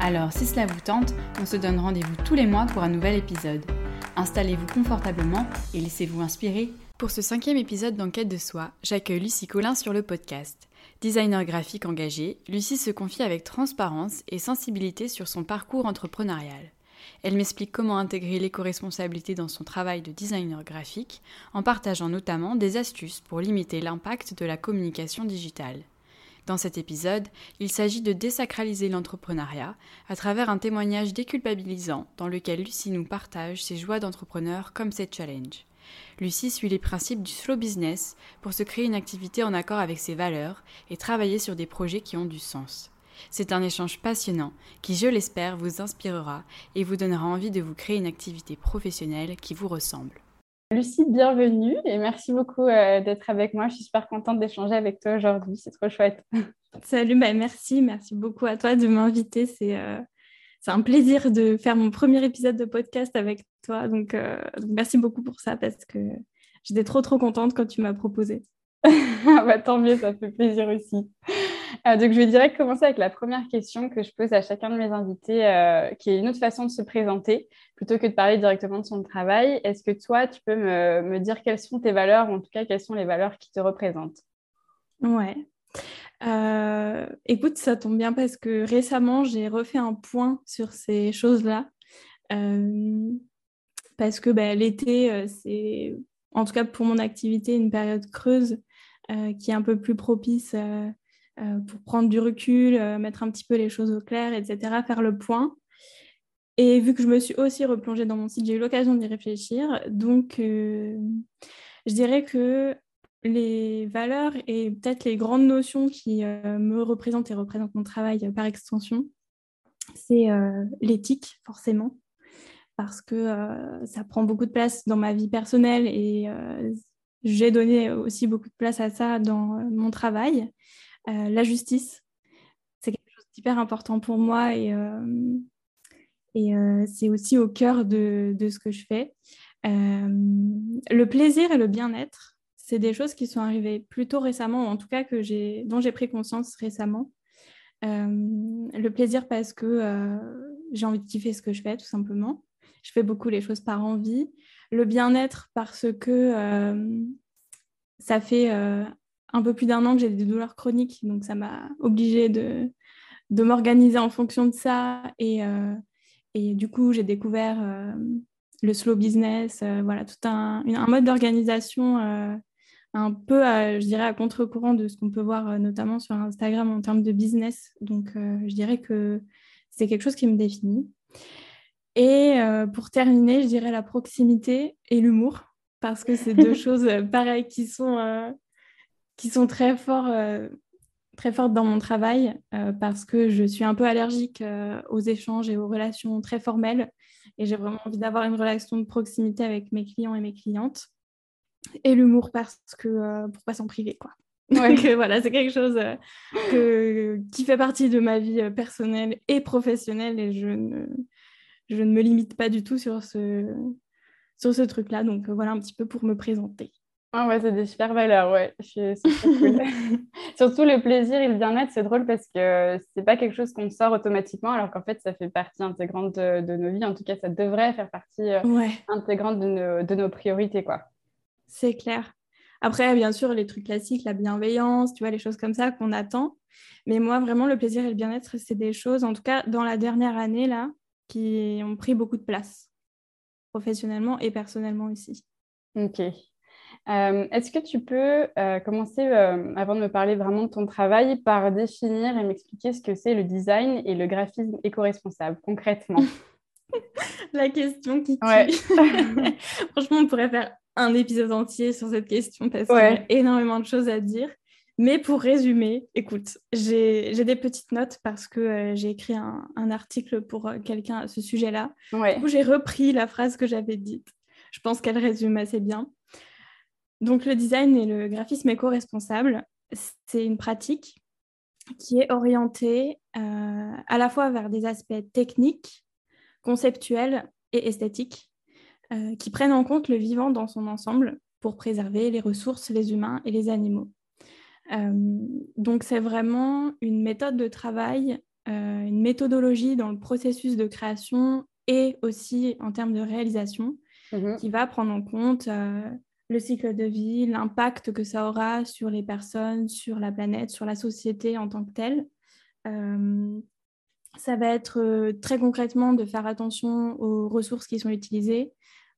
Alors, si cela vous tente, on se donne rendez-vous tous les mois pour un nouvel épisode. Installez-vous confortablement et laissez-vous inspirer. Pour ce cinquième épisode d'Enquête de soi, j'accueille Lucie Collin sur le podcast. Designer graphique engagée, Lucie se confie avec transparence et sensibilité sur son parcours entrepreneurial. Elle m'explique comment intégrer l'éco-responsabilité dans son travail de designer graphique, en partageant notamment des astuces pour limiter l'impact de la communication digitale. Dans cet épisode, il s'agit de désacraliser l'entrepreneuriat à travers un témoignage déculpabilisant dans lequel Lucie nous partage ses joies d'entrepreneur comme ses challenges. Lucie suit les principes du slow business pour se créer une activité en accord avec ses valeurs et travailler sur des projets qui ont du sens. C'est un échange passionnant qui, je l'espère, vous inspirera et vous donnera envie de vous créer une activité professionnelle qui vous ressemble. Lucie, bienvenue et merci beaucoup euh, d'être avec moi. Je suis super contente d'échanger avec toi aujourd'hui. C'est trop chouette. Salut, bah, merci. Merci beaucoup à toi de m'inviter. C'est euh, un plaisir de faire mon premier épisode de podcast avec toi. Donc, euh, donc merci beaucoup pour ça parce que j'étais trop, trop contente quand tu m'as proposé. bah, tant mieux, ça fait plaisir aussi. Euh, donc, je vais direct commencer avec la première question que je pose à chacun de mes invités, euh, qui est une autre façon de se présenter, plutôt que de parler directement de son travail. Est-ce que toi, tu peux me, dire quelles sont tes valeurs, ou en tout cas, quelles sont les valeurs qui te représentent? Ouais. Euh, écoute, ça tombe bien parce que récemment, j'ai refait un point sur ces choses-là. parce que bah, l'été, c'est, en tout cas pour mon activité, une période creuse qui est un peu plus propice euh, pour prendre du recul, euh, mettre un petit peu les choses au clair, etc., faire le point. Et vu que je me suis aussi replongée dans mon site, j'ai eu l'occasion d'y réfléchir. Donc, euh, je dirais que les valeurs et peut-être les grandes notions qui me représentent et représentent mon travail par extension, c'est l'éthique, forcément, parce que ça prend beaucoup de place dans ma vie personnelle et j'ai donné aussi beaucoup de place à ça dans mon travail. Euh, la justice, c'est quelque chose d'hyper important pour moi et, euh, euh, c'est aussi au cœur de, de, ce que je fais. le plaisir et le bien-être, c'est des choses qui sont arrivées plutôt récemment, ou en tout cas que dont j'ai pris conscience récemment. le plaisir parce que j'ai envie de kiffer ce que je fais, tout simplement. Je fais beaucoup les choses par envie. Le bien-être parce que ça fait un peu plus d'un an que j'ai des douleurs chroniques, donc ça m'a obligée de, de m'organiser en fonction de ça. Et, euh, et du coup, j'ai découvert euh, le slow business, euh, voilà, tout un, un mode d'organisation un peu, je dirais, à contre-courant de ce qu'on peut voir notamment sur Instagram en termes de business. Donc, je dirais que c'est quelque chose qui me définit. Et pour terminer, je dirais la proximité et l'humour, parce que c'est deux choses pareilles qui sont qui sont très forts, euh, très fortes dans mon travail euh, parce que je suis un peu allergique euh, aux échanges et aux relations très formelles et j'ai vraiment envie d'avoir une relation de proximité avec mes clients et mes clientes. Et l'humour parce que pour pas s'en priver quoi. Donc voilà, c'est quelque chose que, qui fait partie de ma vie personnelle et professionnelle et je ne, je ne me limite pas du tout sur ce, sur ce truc-là. Donc voilà un petit peu pour me présenter. Ah ouais, c'est des super valeurs, ouais. Cool. Surtout le plaisir et le bien-être, c'est drôle parce que c'est pas quelque chose qu'on sort automatiquement, alors qu'en fait, ça fait partie intégrante de, nos vies. En tout cas, ça devrait faire partie euh, intégrante de nos, de nos priorités, quoi. C'est clair. Après, bien sûr, les trucs classiques, la bienveillance, tu vois, les choses comme ça qu'on attend. Mais moi, vraiment, le plaisir et le bien-être, c'est des choses, en tout cas, dans la dernière année, là, qui ont pris beaucoup de place, professionnellement et personnellement aussi. Ok. Euh, est-ce que tu peux euh, commencer, euh, avant de me parler vraiment de ton travail, par définir et m'expliquer ce que c'est le design et le graphisme éco-responsable, concrètement? La question qui tue. Franchement, on pourrait faire un épisode entier sur cette question parce qu'il y a énormément de choses à dire. Mais pour résumer, écoute, j'ai des petites notes parce que euh, j'ai écrit un, article pour euh, quelqu'un à ce sujet-là. Ouais. Coup, j'ai repris la phrase que j'avais dite. Je pense qu'elle résume assez bien. Donc, le design et le graphisme éco-responsable, c'est une pratique qui est orientée euh, à la fois vers des aspects techniques, conceptuels et esthétiques, qui prennent en compte le vivant dans son ensemble pour préserver les ressources, les humains et les animaux. Euh, donc c'est vraiment une méthode de travail, euh, une méthodologie dans le processus de création et aussi en termes de réalisation mhm. qui va prendre en compte euh, le cycle de vie, l'impact que ça aura sur les personnes, sur la planète, sur la société en tant que telle. ça va être très concrètement de faire attention aux ressources qui sont utilisées,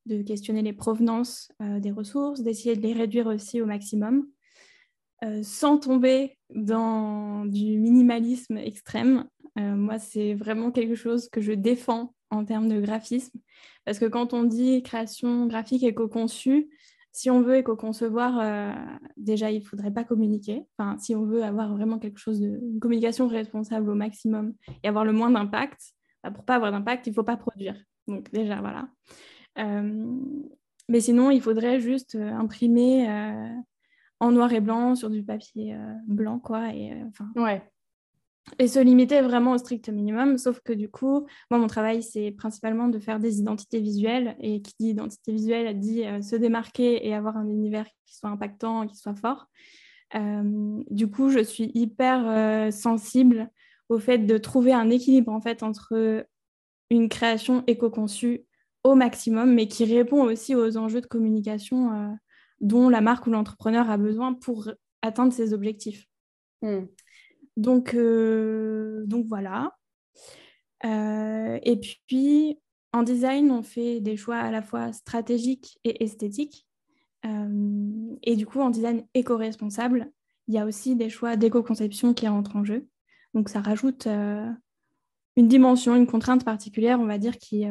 de questionner les provenances des ressources, d'essayer de les réduire aussi au maximum. Euh, sans tomber dans du minimalisme extrême. Euh, moi, c'est vraiment quelque chose que je défends en termes de graphisme, parce que quand on dit création graphique éco-conçue, si on veut éco-concevoir, euh, déjà, il ne faudrait pas communiquer. Enfin, si on veut avoir vraiment quelque chose de une communication responsable au maximum et avoir le moins d'impact, bah, pour pas avoir d'impact, il ne faut pas produire. Donc déjà, voilà. mais sinon, il faudrait juste imprimer en noir et blanc sur du papier euh, blanc, quoi. Et, euh. Et se limiter vraiment au strict minimum. Sauf que du coup, moi, mon travail, c'est principalement de faire des identités visuelles. Et qui dit identité visuelle dit euh, se démarquer et avoir un univers qui soit impactant, qui soit fort. du coup, je suis hyper sensible au fait de trouver un équilibre en fait entre une création éco-conçue au maximum, mais qui répond aussi aux enjeux de communication dont la marque ou l'entrepreneur a besoin pour atteindre ses objectifs. Hmm. Donc, euh, donc voilà. Euh, et puis, en design, on fait des choix à la fois stratégiques et esthétiques. Euh, et du coup, en design éco-responsable, il y a aussi des choix d'éco-conception qui rentrent en jeu. Donc, ça rajoute une dimension, une contrainte particulière, on va dire, qui,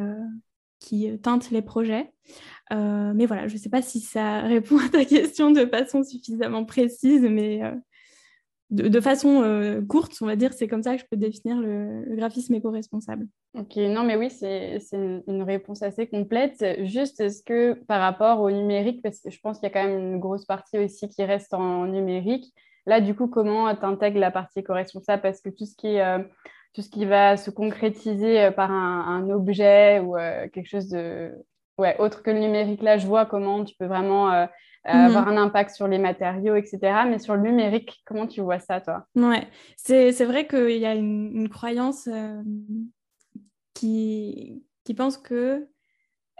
qui teintent les projets. Mais voilà, je ne sais pas si ça répond à ta question de façon suffisamment précise, mais euh, de, façon courte, on va dire, c'est comme ça que je peux définir le, graphisme éco-responsable. Ok, non, mais oui, c'est une, réponse assez complète. Juste, est-ce que par rapport au numérique, parce que je pense qu'il y a quand même une grosse partie aussi qui reste en numérique, là, du coup, comment tu intègres la partie éco-responsable? Parce que tout ce qui est tout ce qui va se concrétiser euh, par un, objet ou euh, quelque chose de ouais, autre que le numérique. Là, je vois comment tu peux vraiment euh, mhm. avoir un impact sur les matériaux, etc. Mais sur le numérique, comment tu vois ça, toi? Ouais, c'est vrai qu'il y a une, croyance qui, qui pense que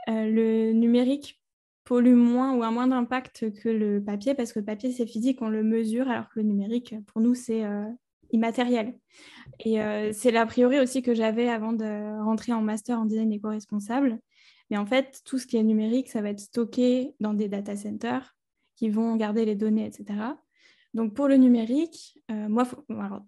le numérique pollue moins ou a moins d'impact que le papier parce que le papier c'est physique, on le mesure, alors que le numérique pour nous c'est immatériel. Et euh, c'est l'a priori aussi que j'avais avant de rentrer en master en design éco-responsable. Mais en fait, tout ce qui est numérique, ça va être stocké dans des data centers qui vont garder les données, etc. Donc pour le numérique, euh, moi,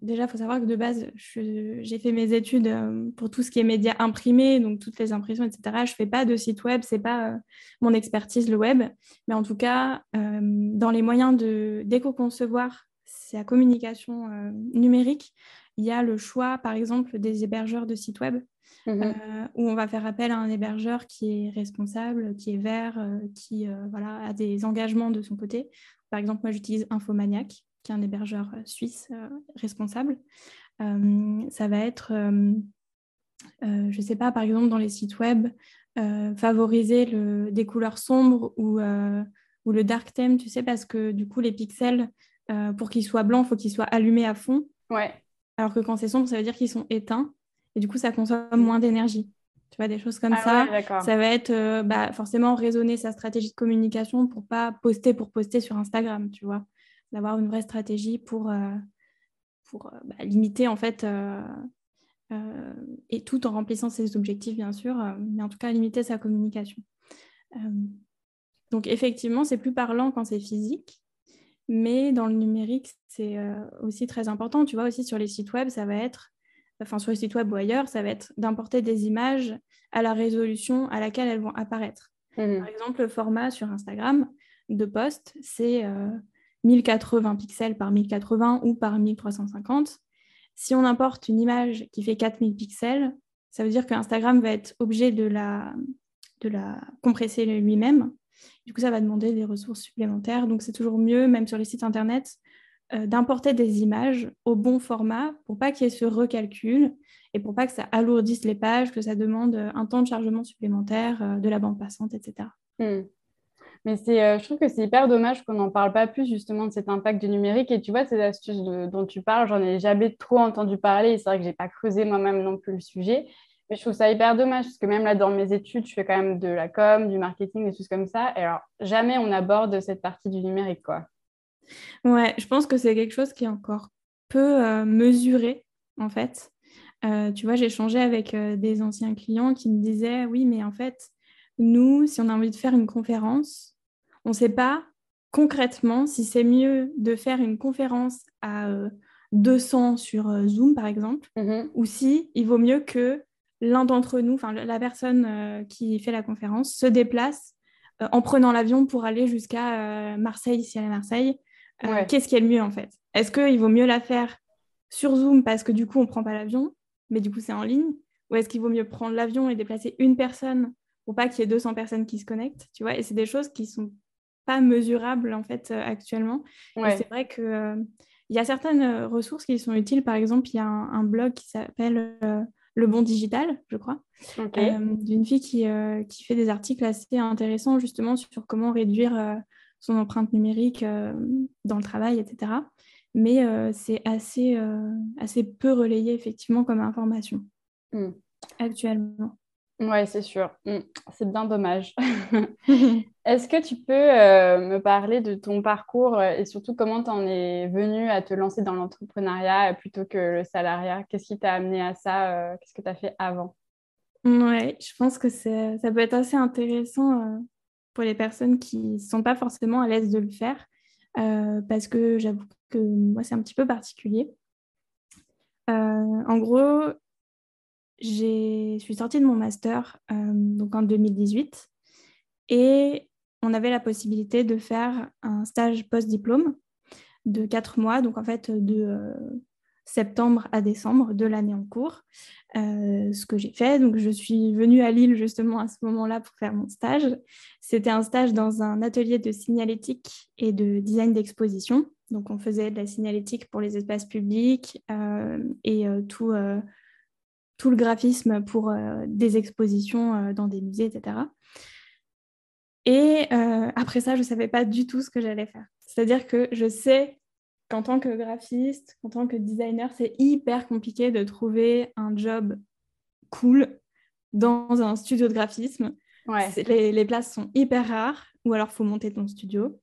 déjà, il faut savoir que de base, j'ai fait mes études euh, pour tout ce qui est médias imprimés, donc toutes les impressions, etc. Je ne fais pas de site web, ce n'est pas mon expertise, le web. Mais en tout cas, dans les moyens d'éco-concevoir la communication euh, numérique, il y a le choix, par exemple, des hébergeurs de sites web, mhm. euh, où on va faire appel à un hébergeur qui est responsable, qui est vert, euh, qui voilà, a des engagements de son côté. Par exemple, moi, j'utilise Infomaniac, qui est un hébergeur suisse responsable. ça va être, je ne sais pas, par exemple, dans les sites web, favoriser le, des couleurs sombres ou, ou le dark theme, tu sais, parce que du coup, les pixels euh, pour qu'ils soient blancs, il faut qu'ils soient allumés à fond. Ouais. Alors que quand c'est sombre, ça veut dire qu'ils sont éteints. Et du coup, ça consomme moins d'énergie. Tu vois, des choses comme ah ça. ça va être euh, bah, forcément raisonner sa stratégie de communication pour pas poster pour poster sur Instagram, tu vois. D'avoir une vraie stratégie pour, euh, pour bah, limiter, en fait, et tout en remplissant ses objectifs, bien sûr, mais en tout cas, limiter sa communication. donc, effectivement, c'est plus parlant quand c'est physique. Mais dans le numérique, c'est euh, aussi très important. Tu vois, aussi sur les sites web, ça va être, enfin sur les sites web ou ailleurs, ça va être d'importer des images à la résolution à laquelle elles vont apparaître. Mmh Par exemple, le format sur Instagram de post, c'est 1080 pixels par 1080 ou par 1350. Si on importe une image qui fait 4000 pixels, ça veut dire que Instagram va être obligé de la, de la compresser lui-même. Du coup, ça va demander des ressources supplémentaires. Donc, c'est toujours mieux, même sur les sites Internet, euh, d'importer des images au bon format pour pas qu'il y ait ce recalcul et pour pas que ça alourdisse les pages, que ça demande un temps de chargement supplémentaire, euh, de la bande passante, etc. Hmm. Mais c'est, euh, je trouve que c'est hyper dommage qu'on n'en parle pas plus justement de cet impact du numérique. Et tu vois, ces astuces dont tu parles, j'en ai jamais trop entendu parler. C'est vrai que j'ai pas creusé moi-même non plus le sujet. Mais je trouve ça hyper dommage parce que même là, dans mes études, je fais quand même de la com, du marketing, des choses comme ça. Et alors, jamais on aborde cette partie du numérique, quoi. Ouais, je pense que c'est quelque chose qui est encore peu euh, mesuré, en fait. Euh, tu vois, j'ai échangé avec euh, des anciens clients qui me disaient, oui, mais en fait, nous, si on a envie de faire une conférence, on ne sait pas concrètement si c'est mieux de faire une conférence à 200 sur Zoom, par exemple, mm-hmm. ou si il vaut mieux que l'un d'entre nous, enfin la personne euh, qui fait la conférence, se déplace euh, en prenant l'avion pour aller jusqu'à euh, Marseille, si elle est à Marseille. Qu'est-ce qui est le mieux en fait? Est-ce qu'il vaut mieux la faire sur Zoom parce que du coup on ne prend pas l'avion, mais du coup c'est en ligne? Ou est-ce qu'il vaut mieux prendre l'avion et déplacer une personne pour pas qu'il y ait 200 personnes qui se connectent tu vois? Et c'est des choses qui sont pas mesurables en fait actuellement. c'est vrai que il y a certaines ressources qui sont utiles. Par exemple, il y a un blog qui s'appelle le Bon Digital, je crois, euh, d'une fille qui, euh, qui, fait des articles assez intéressants justement sur comment réduire euh, son empreinte numérique dans le travail, etc. Mais c'est assez, assez peu relayé effectivement comme information hmm. actuellement. Oui, c'est sûr. Mm. C'est bien dommage. Est-ce que tu peux euh, me parler de ton parcours euh, et surtout comment tu en es venu à te lancer dans l'entrepreneuriat plutôt que le salariat? Qu'est-ce qui t'a amené à ça euh, Qu'est-ce que tu as fait avant? Oui, je pense que ça peut être assez intéressant pour les personnes qui ne sont pas forcément à l'aise de le faire parce que j'avoue que moi, c'est un petit peu particulier. en gros, je suis sortie de mon master euh, donc en 2018 et on avait la possibilité de faire un stage post-diplôme de quatre mois, donc en fait de euh, septembre à décembre de l'année en cours, euh, ce que j'ai fait. Donc je suis venue à Lille justement à ce moment-là pour faire mon stage. C'était un stage dans un atelier de signalétique et de design d'exposition. Donc on faisait de la signalétique pour les espaces publics et tout tout le graphisme pour euh, des expositions euh, dans des musées, etc. Et euh, après ça, je ne savais pas du tout ce que j'allais faire. C'est-à-dire que je sais qu'en tant que graphiste, en tant que designer, c'est hyper compliqué de trouver un job cool dans un studio de graphisme. Les, places sont hyper rares, ou alors il faut monter ton studio.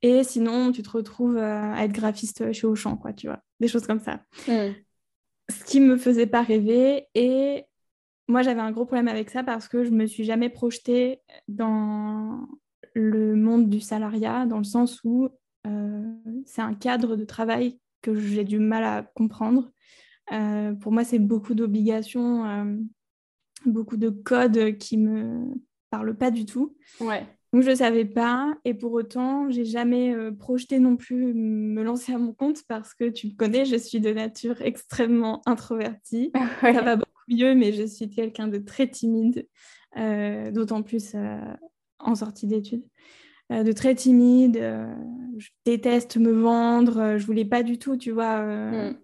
Et sinon, tu te retrouves à être graphiste chez Auchan, quoi, tu vois, des choses comme ça. Hmm ce qui me faisait pas rêver. Et moi, j'avais un gros problème avec ça parce que je me suis jamais projetée dans le monde du salariat, dans le sens où euh, c'est un cadre de travail que j'ai du mal à comprendre. Euh, pour moi, c'est beaucoup d'obligations, euh, beaucoup de codes qui me parlent pas du tout. Ouais. Donc, je ne savais pas. Et pour autant, j'ai jamais euh, projeté non plus me lancer à mon compte parce que tu me connais, je suis de nature extrêmement introvertie. Ça va beaucoup mieux, mais je suis quelqu'un de très timide, euh, d'autant plus euh, en sortie d'études. de très timide, je déteste me vendre, je voulais pas du tout, tu vois, mm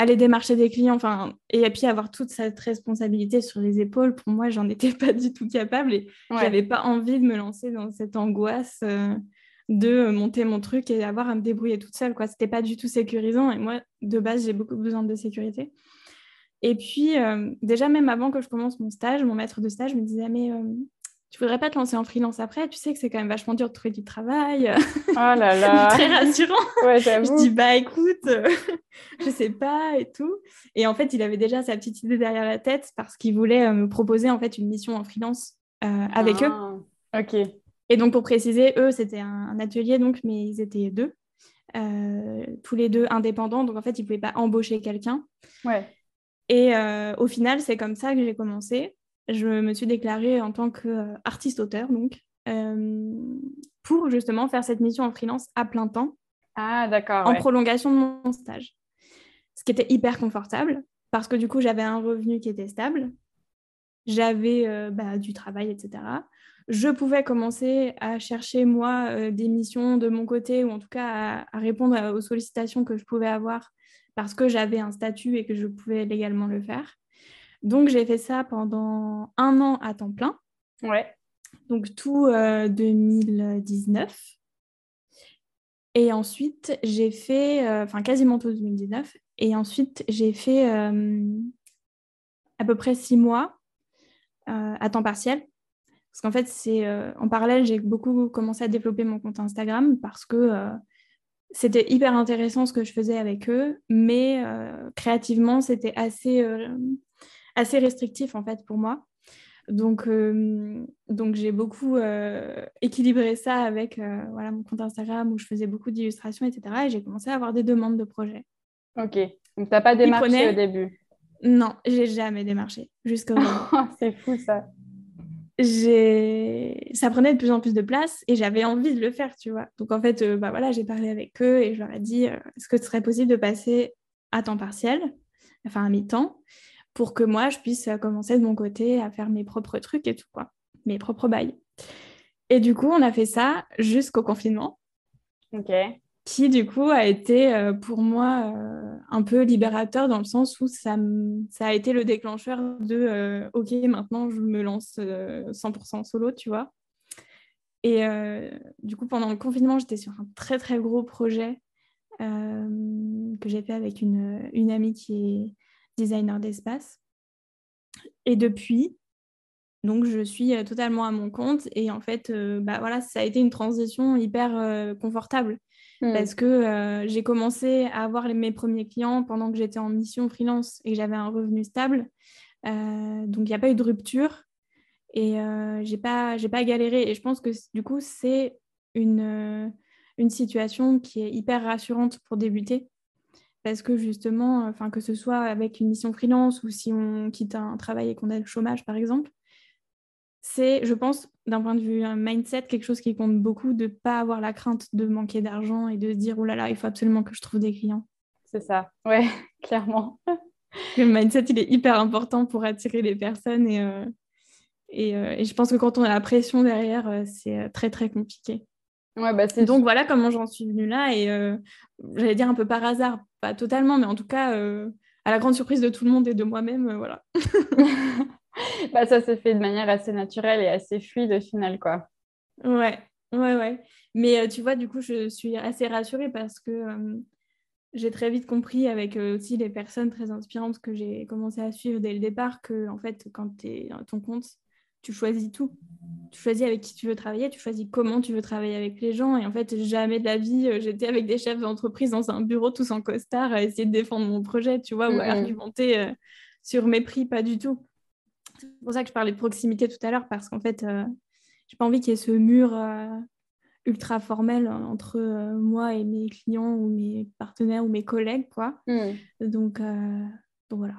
aller démarcher des clients, enfin, et puis avoir toute cette responsabilité sur les épaules, pour moi, j'en étais pas du tout capable et j'avais pas envie de me lancer dans cette angoisse euh, de monter mon truc et avoir à me débrouiller toute seule, quoi. C'était pas du tout sécurisant et moi, de base, j'ai beaucoup besoin de sécurité. Et puis, euh, déjà, même avant que je commence mon stage, mon maître de stage me disait, mais euh, tu voudrais pas te lancer en freelance après? Tu sais que c'est quand même vachement dur de trouver du travail. Oh là là Très rassurant. Ouais, je dis bah écoute, je sais pas et tout. Et en fait, il avait déjà sa petite idée derrière la tête parce qu'il voulait euh, me proposer en fait une mission en freelance euh, avec eux. Ah, ok. Et donc pour préciser, eux c'était un, atelier donc, mais ils étaient deux, euh, tous les deux indépendants. Donc en fait, ils pouvaient pas embaucher quelqu'un. Ouais. Et au final, c'est comme ça que j'ai commencé je me suis déclarée en tant qu'artiste-auteur, donc, euh, pour justement faire cette mission en freelance à plein temps. Ah, d'accord. En prolongation de mon stage. Ce qui était hyper confortable parce que du coup, j'avais un revenu qui était stable. J'avais euh, bah, du travail, etc. Je pouvais commencer à chercher, moi, euh, des missions de mon côté ou en tout cas à, répondre aux sollicitations que je pouvais avoir parce que j'avais un statut et que je pouvais légalement le faire. Donc, j'ai fait ça pendant un an à temps plein. Ouais. Donc, tout 2019. Euh, et ensuite, j'ai fait, euh, enfin quasiment tout 2019. Et ensuite, j'ai fait euh, à peu près six mois à temps partiel. Parce qu'en fait, c'est en parallèle, j'ai beaucoup commencé à développer mon compte Instagram parce que c'était hyper intéressant ce que je faisais avec eux, mais créativement, c'était assez, assez restrictif en fait pour moi. Donc, euh, donc j'ai beaucoup euh, équilibré ça avec euh, voilà, mon compte Instagram où je faisais beaucoup d'illustrations, etc. Et j'ai commencé à avoir des demandes de projets. Ok. Donc, tu n'as pas démarché au début? Non, j'ai jamais démarché jusqu'au moment. C'est fou ça. Ça prenait de plus en plus de place et j'avais envie de le faire, tu vois. Donc, en fait, bah, voilà, j'ai parlé avec eux et je leur ai dit est-ce que ce serait possible de passer à temps partiel, enfin à mi-temps pour que moi, je puisse euh, commencer de mon côté à faire mes propres trucs et tout, quoi, mes propres bails. Et du coup, on a fait ça jusqu'au confinement. Ok. Qui, du coup, a été euh, pour moi euh, un peu libérateur dans le sens où ça, ça a été le déclencheur de OK, maintenant, je me lance 100% solo, tu vois. Et du coup, pendant le confinement, j'étais sur un très, très gros projet que j'ai fait avec une, une amie qui est designer d'espace. Et depuis, donc je suis euh, totalement à mon compte et en fait, euh, bah voilà, ça a été une transition hyper euh, confortable hmm. parce que j'ai commencé à avoir mes premiers clients pendant que j'étais en mission freelance et que j'avais un revenu stable. donc il n'y a pas eu de rupture et j'ai pas j'ai pas galéré et je pense que du coup c'est une une situation qui est hyper rassurante pour débuter parce que justement, enfin que ce soit avec une mission freelance ou si on quitte un travail et qu'on a le chômage par exemple, c'est, je pense, d'un point de vue un mindset, quelque chose qui compte beaucoup de ne pas avoir la crainte de manquer d'argent et de se dire oh là là, il faut absolument que je trouve des clients. C'est ça, ouais, clairement. Le mindset, il est hyper important pour attirer les personnes et, euh, et, euh, et, je pense que quand on a la pression derrière, euh, c'est très très compliqué. Ouais, bah Donc voilà comment j'en suis venue là et j'allais dire un peu par hasard, pas totalement, mais en tout cas, euh, à la grande surprise de tout le monde et de moi-même, euh, voilà. bah, ça s'est fait de manière assez naturelle et assez fluide au final, quoi. Ouais, ouais, ouais. Mais euh, tu vois, du coup, je suis assez rassurée parce que j'ai très vite compris avec aussi les personnes très inspirantes que j'ai commencé à suivre dès le départ que, en fait, quand tu es à ton compte, tu choisis tout. Tu choisis avec qui tu veux travailler, tu choisis comment tu veux travailler avec les gens. Et en fait, jamais de la vie, euh, j'étais avec des chefs d'entreprise dans un bureau tous en costard à essayer de défendre mon projet, tu vois, ou à argumenter euh, sur mes prix, pas du tout. C'est pour ça que je parlais de proximité tout à l'heure, parce qu'en fait, euh, j'ai pas envie qu'il y ait ce mur ultra formel entre moi et mes clients ou mes partenaires ou mes collègues, quoi. Mm. Donc, donc voilà.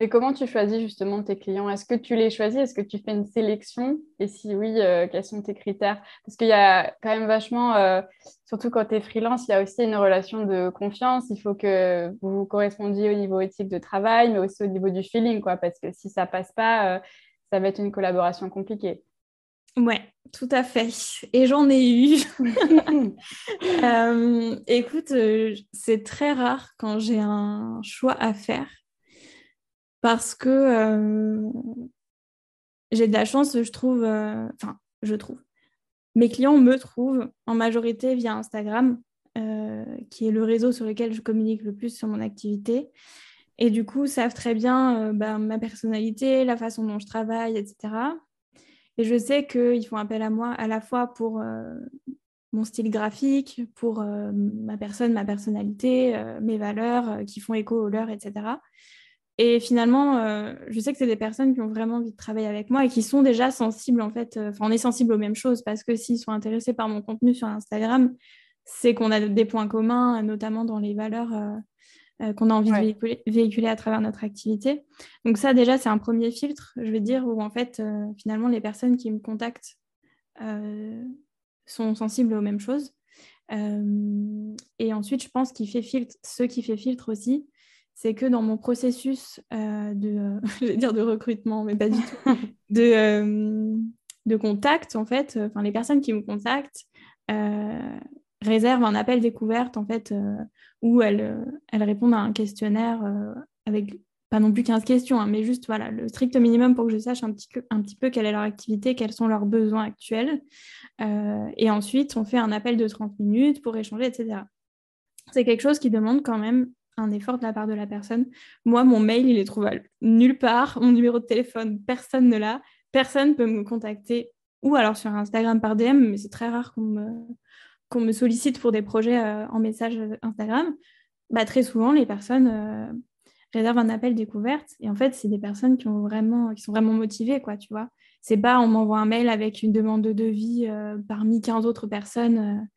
Et comment tu choisis justement tes clients? Est-ce que tu les choisis? Est-ce que tu fais une sélection? Et si oui, euh, quels sont tes critères? Parce qu'il y a quand même vachement, euh, surtout quand tu es freelance, il y a aussi une relation de confiance. Il faut que vous vous correspondiez au niveau éthique de travail, mais aussi au niveau du feeling, quoi. Parce que si ça passe pas, euh, ça va être une collaboration compliquée. Ouais, tout à fait. Et j'en ai eu. écoute, c'est très rare quand j'ai un choix à faire parce que euh, j'ai de la chance, je trouve, euh, enfin, je trouve. Mes clients me trouvent en majorité via Instagram, euh, qui est le réseau sur lequel je communique le plus sur mon activité. Et du coup, savent très bien bah, ma personnalité, la façon dont je travaille, etc. Et je sais qu'ils font appel à moi à la fois pour mon style graphique, pour ma personne, ma personnalité, mes valeurs qui font écho aux leurs, etc. Et finalement, euh, je sais que c'est des personnes qui ont vraiment envie de travailler avec moi et qui sont déjà sensibles, en fait. Euh, enfin, on est sensible aux mêmes choses parce que s'ils sont intéressés par mon contenu sur Instagram, c'est qu'on a des points communs, notamment dans les valeurs euh, qu'on a envie de véhiculer, à travers notre activité. Donc ça, déjà, c'est un premier filtre, je vais dire, où en fait, finalement, les personnes qui me contactent sont sensibles aux mêmes choses. et ensuite, je pense qu'il fait filtre, ce qui fait filtre aussi, c'est que dans mon processus de, dire de recrutement, mais pas du tout, de, de contact, en fait, enfin les personnes qui me contactent réservent un appel découverte, en fait, où elles, elles répondent à un questionnaire avec pas non plus 15 questions, hein, mais juste voilà, le strict minimum pour que je sache un petit, peu, un petit peu quelle est leur activité, quels sont leurs besoins actuels. Euh, et ensuite, on fait un appel de 30 minutes pour échanger, etc. C'est quelque chose qui demande quand même un effort de la part de la personne. Moi, mon mail, il est trouvable nulle part. Mon numéro de téléphone, personne ne l'a. Personne peut me contacter ou alors sur Instagram par DM, mais c'est très rare qu'on me, me sollicite pour des projets euh, en message Instagram. Bah, très souvent, les personnes euh, réserve un appel découverte. Et en fait, c'est des personnes qui, ont vraiment, qui sont vraiment motivées, quoi, tu vois. C'est pas on m'envoie un mail avec une demande de devis euh, parmi 15 autres personnes.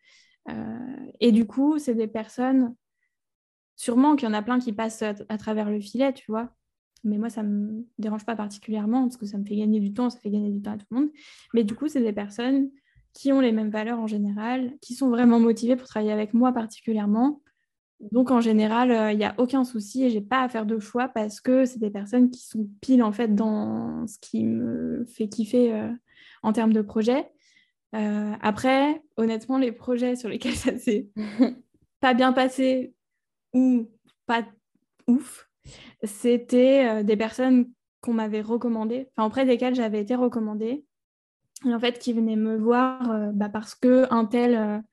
Et du coup, c'est des personnes, sûrement qu'il y en a plein qui passent à, travers le filet, tu vois. Mais moi, ça ne me dérange pas particulièrement parce que ça me fait gagner du temps, ça fait gagner du temps à tout le monde. Mais du coup, c'est des personnes qui ont les mêmes valeurs en général, qui sont vraiment motivées pour travailler avec moi particulièrement donc en général, il euh, n'y a aucun souci et j'ai pas à faire de choix parce que c'est des personnes qui sont pile en fait dans ce qui me fait kiffer euh, en termes de projet. Euh, après, honnêtement, les projets sur lesquels ça s'est pas bien passé ou pas ouf, c'était des personnes qu'on m'avait recommandées, enfin auprès desquelles j'avais été recommandée, et en fait qui venaient me voir bah, parce que un tel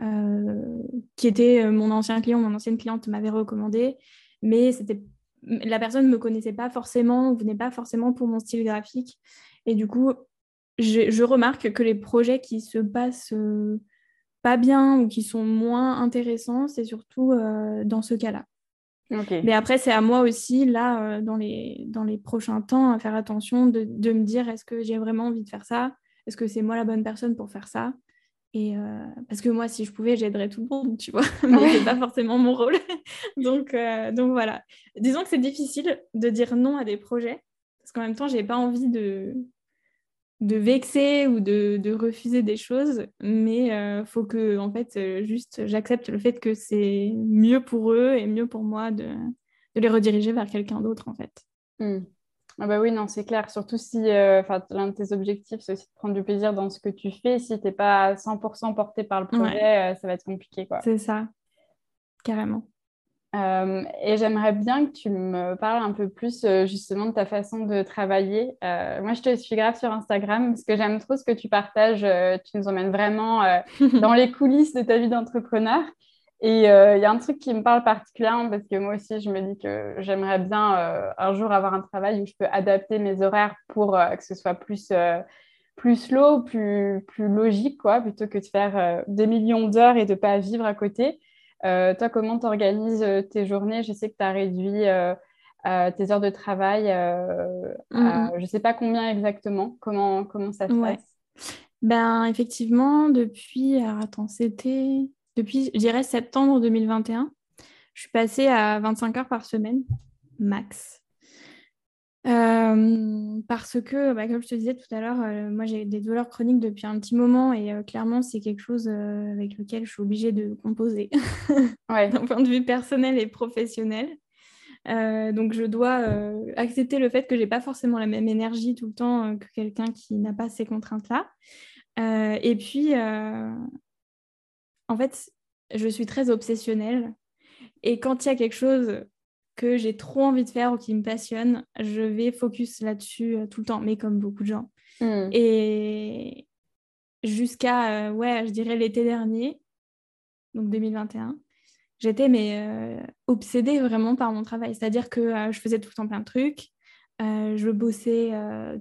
euh, qui était euh, mon ancien client, mon ancienne cliente m'avait recommandé, mais c'était la personne ne me connaissait pas forcément, venait pas forcément pour mon style graphique. Et du coup, je, remarque que les projets qui se passent euh, pas bien ou qui sont moins intéressants, c'est surtout dans ce cas-là. Mais après, c'est à moi aussi, là, dans, les, dans les prochains temps, à faire attention de, de me dire est-ce que j'ai vraiment envie de faire ça? Est-ce que c'est moi la bonne personne pour faire ça? Et euh, parce que moi, si je pouvais, j'aiderais tout le monde, tu vois? Mais c'est pas forcément mon rôle. donc, euh, donc voilà. Disons que c'est difficile de dire non à des projets. Parce qu'en même temps, j'ai pas envie de, de vexer ou de, de refuser des choses. Mais il euh, faut que, en fait, juste j'accepte le fait que c'est mieux pour eux et mieux pour moi de, de les rediriger vers quelqu'un d'autre, en fait. Mmh. Ah bah oui, non, c'est clair. Surtout si euh, l'un de tes objectifs, c'est aussi de prendre du plaisir dans ce que tu fais. Si tu n'es pas 100% porté par le projet, euh, ça va être compliqué. C'est ça, carrément. Euh, et j'aimerais bien que tu me parles un peu plus justement de ta façon de travailler. moi, je te suis grave sur Instagram parce que j'aime trop ce que tu partages. tu nous emmènes vraiment dans les coulisses de ta vie d'entrepreneur. Et euh, il y a un truc qui me parle particulièrement parce que moi aussi, je me dis que j'aimerais bien euh, un jour avoir un travail où je peux adapter mes horaires pour euh, que ce soit plus, plus slow, plus, plus logique, quoi, plutôt que de faire des millions d'heures et de ne pas vivre à côté. Toi, comment tu organises tes journées? Je sais que tu as réduit tes heures de travail, mm-hmm. je ne sais pas combien exactement. Comment, comment ça se passe? Ben, Effectivement, depuis, attends, c'était depuis, je dirais, septembre 2021, je suis passée à 25 heures par semaine, max. Euh, parce que, bah, comme je te disais tout à l'heure, euh, moi j'ai des douleurs chroniques depuis un petit moment et euh, clairement c'est quelque chose avec lequel je suis obligée de composer d'un point de vue personnel et professionnel. donc je dois accepter le fait que j'ai pas forcément la même énergie tout le temps que quelqu'un qui n'a pas ces contraintes-là. et puis en fait, je suis très obsessionnelle. Et quand il y a quelque chose que j'ai trop envie de faire ou qui me passionne, je vais focus là-dessus euh, tout le temps, mais comme beaucoup de gens. Hmm. Et jusqu'à, euh, ouais, je dirais l'été dernier, donc 2021, j'étais mais euh, obsédée vraiment par mon travail. C'est-à-dire que je faisais tout le temps plein de trucs. je bossais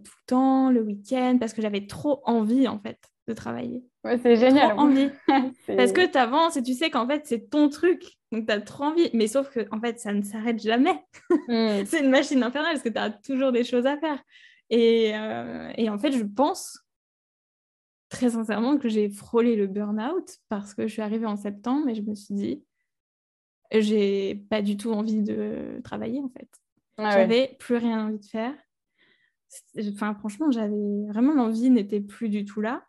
tout le temps, le week-end, parce que j'avais trop envie en fait de travailler. Ouais, c'est génial. Trop envie. Parce que tu avances et tu sais qu'en fait, c'est ton truc. Donc, tu as trop envie. Mais sauf que, en fait, ça ne s'arrête jamais. Hmm. c'est une machine infernale parce que tu as toujours des choses à faire. Et, euh, et en fait, je pense très sincèrement que j'ai frôlé le burn-out parce que je suis arrivée en septembre et je me suis dit, j'ai pas du tout envie de travailler, en fait. Ah j'avais plus rien envie de faire. Enfin, franchement, j'avais vraiment l'envie n'était plus du tout là.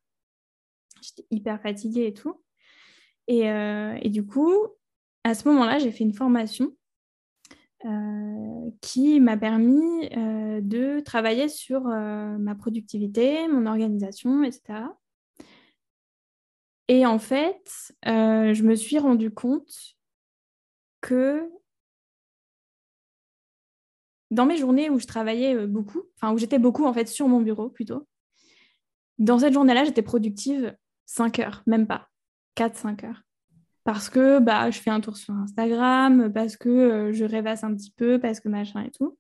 J'étais hyper fatiguée et tout. Et, et du coup, à ce moment-là, j'ai fait une formation qui m'a permis de travailler sur ma productivité, mon organisation, etc. Et en fait, je me suis rendu compte que dans mes journées où je travaillais beaucoup, enfin où j'étais beaucoup en fait sur mon bureau plutôt, dans cette journée-là, j'étais productive 5 heures, même pas, 4-5 heures parce que bah, je fais un tour sur Instagram, parce que euh, je rêvasse un petit peu, parce que machin et tout.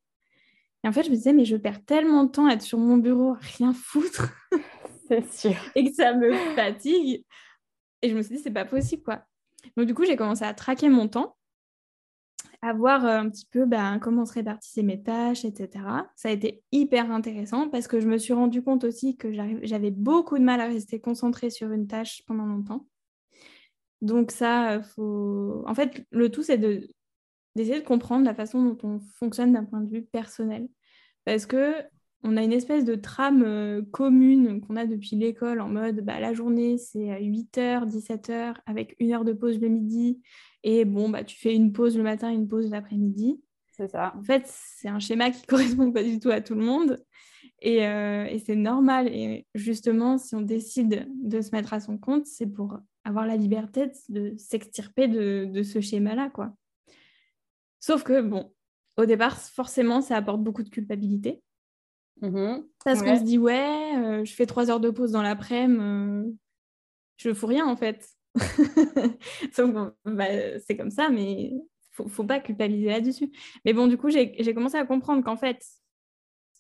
Et en fait, je me disais, mais je perds tellement de temps à être sur mon bureau, rien foutre. C'est sûr. et que ça me fatigue. Et je me suis dit, c'est pas possible, quoi. Donc, du coup, j'ai commencé à traquer mon temps, à voir euh, un petit peu bah, comment se répartissaient mes tâches, etc. Ça a été hyper intéressant parce que je me suis rendu compte aussi que j'avais beaucoup de mal à rester concentrée sur une tâche pendant longtemps. Donc ça, faut... En fait, le tout, c'est de... d'essayer de comprendre la façon dont on fonctionne d'un point de vue personnel. Parce que on a une espèce de trame euh, commune qu'on a depuis l'école en mode bah, la journée c'est 8h, 17h avec une heure de pause le midi et bon bah tu fais une pause le matin, une pause l'après-midi. C'est ça. En fait, c'est un schéma qui correspond pas du tout à tout le monde et, euh, et c'est normal. Et justement, si on décide de se mettre à son compte, c'est pour avoir la liberté de, s'extirper de, ce schéma-là, quoi. Sauf que, bon, au départ, forcément, ça apporte beaucoup de culpabilité. Mm-hmm. Parce qu'on se dit, ouais, euh, je fais trois heures de pause dans l'après-midi, euh, je ne fous rien, en fait. Bah, c'est comme ça, mais faut, faut pas culpabiliser là-dessus. Mais bon, du coup, j'ai commencé à comprendre qu'en fait,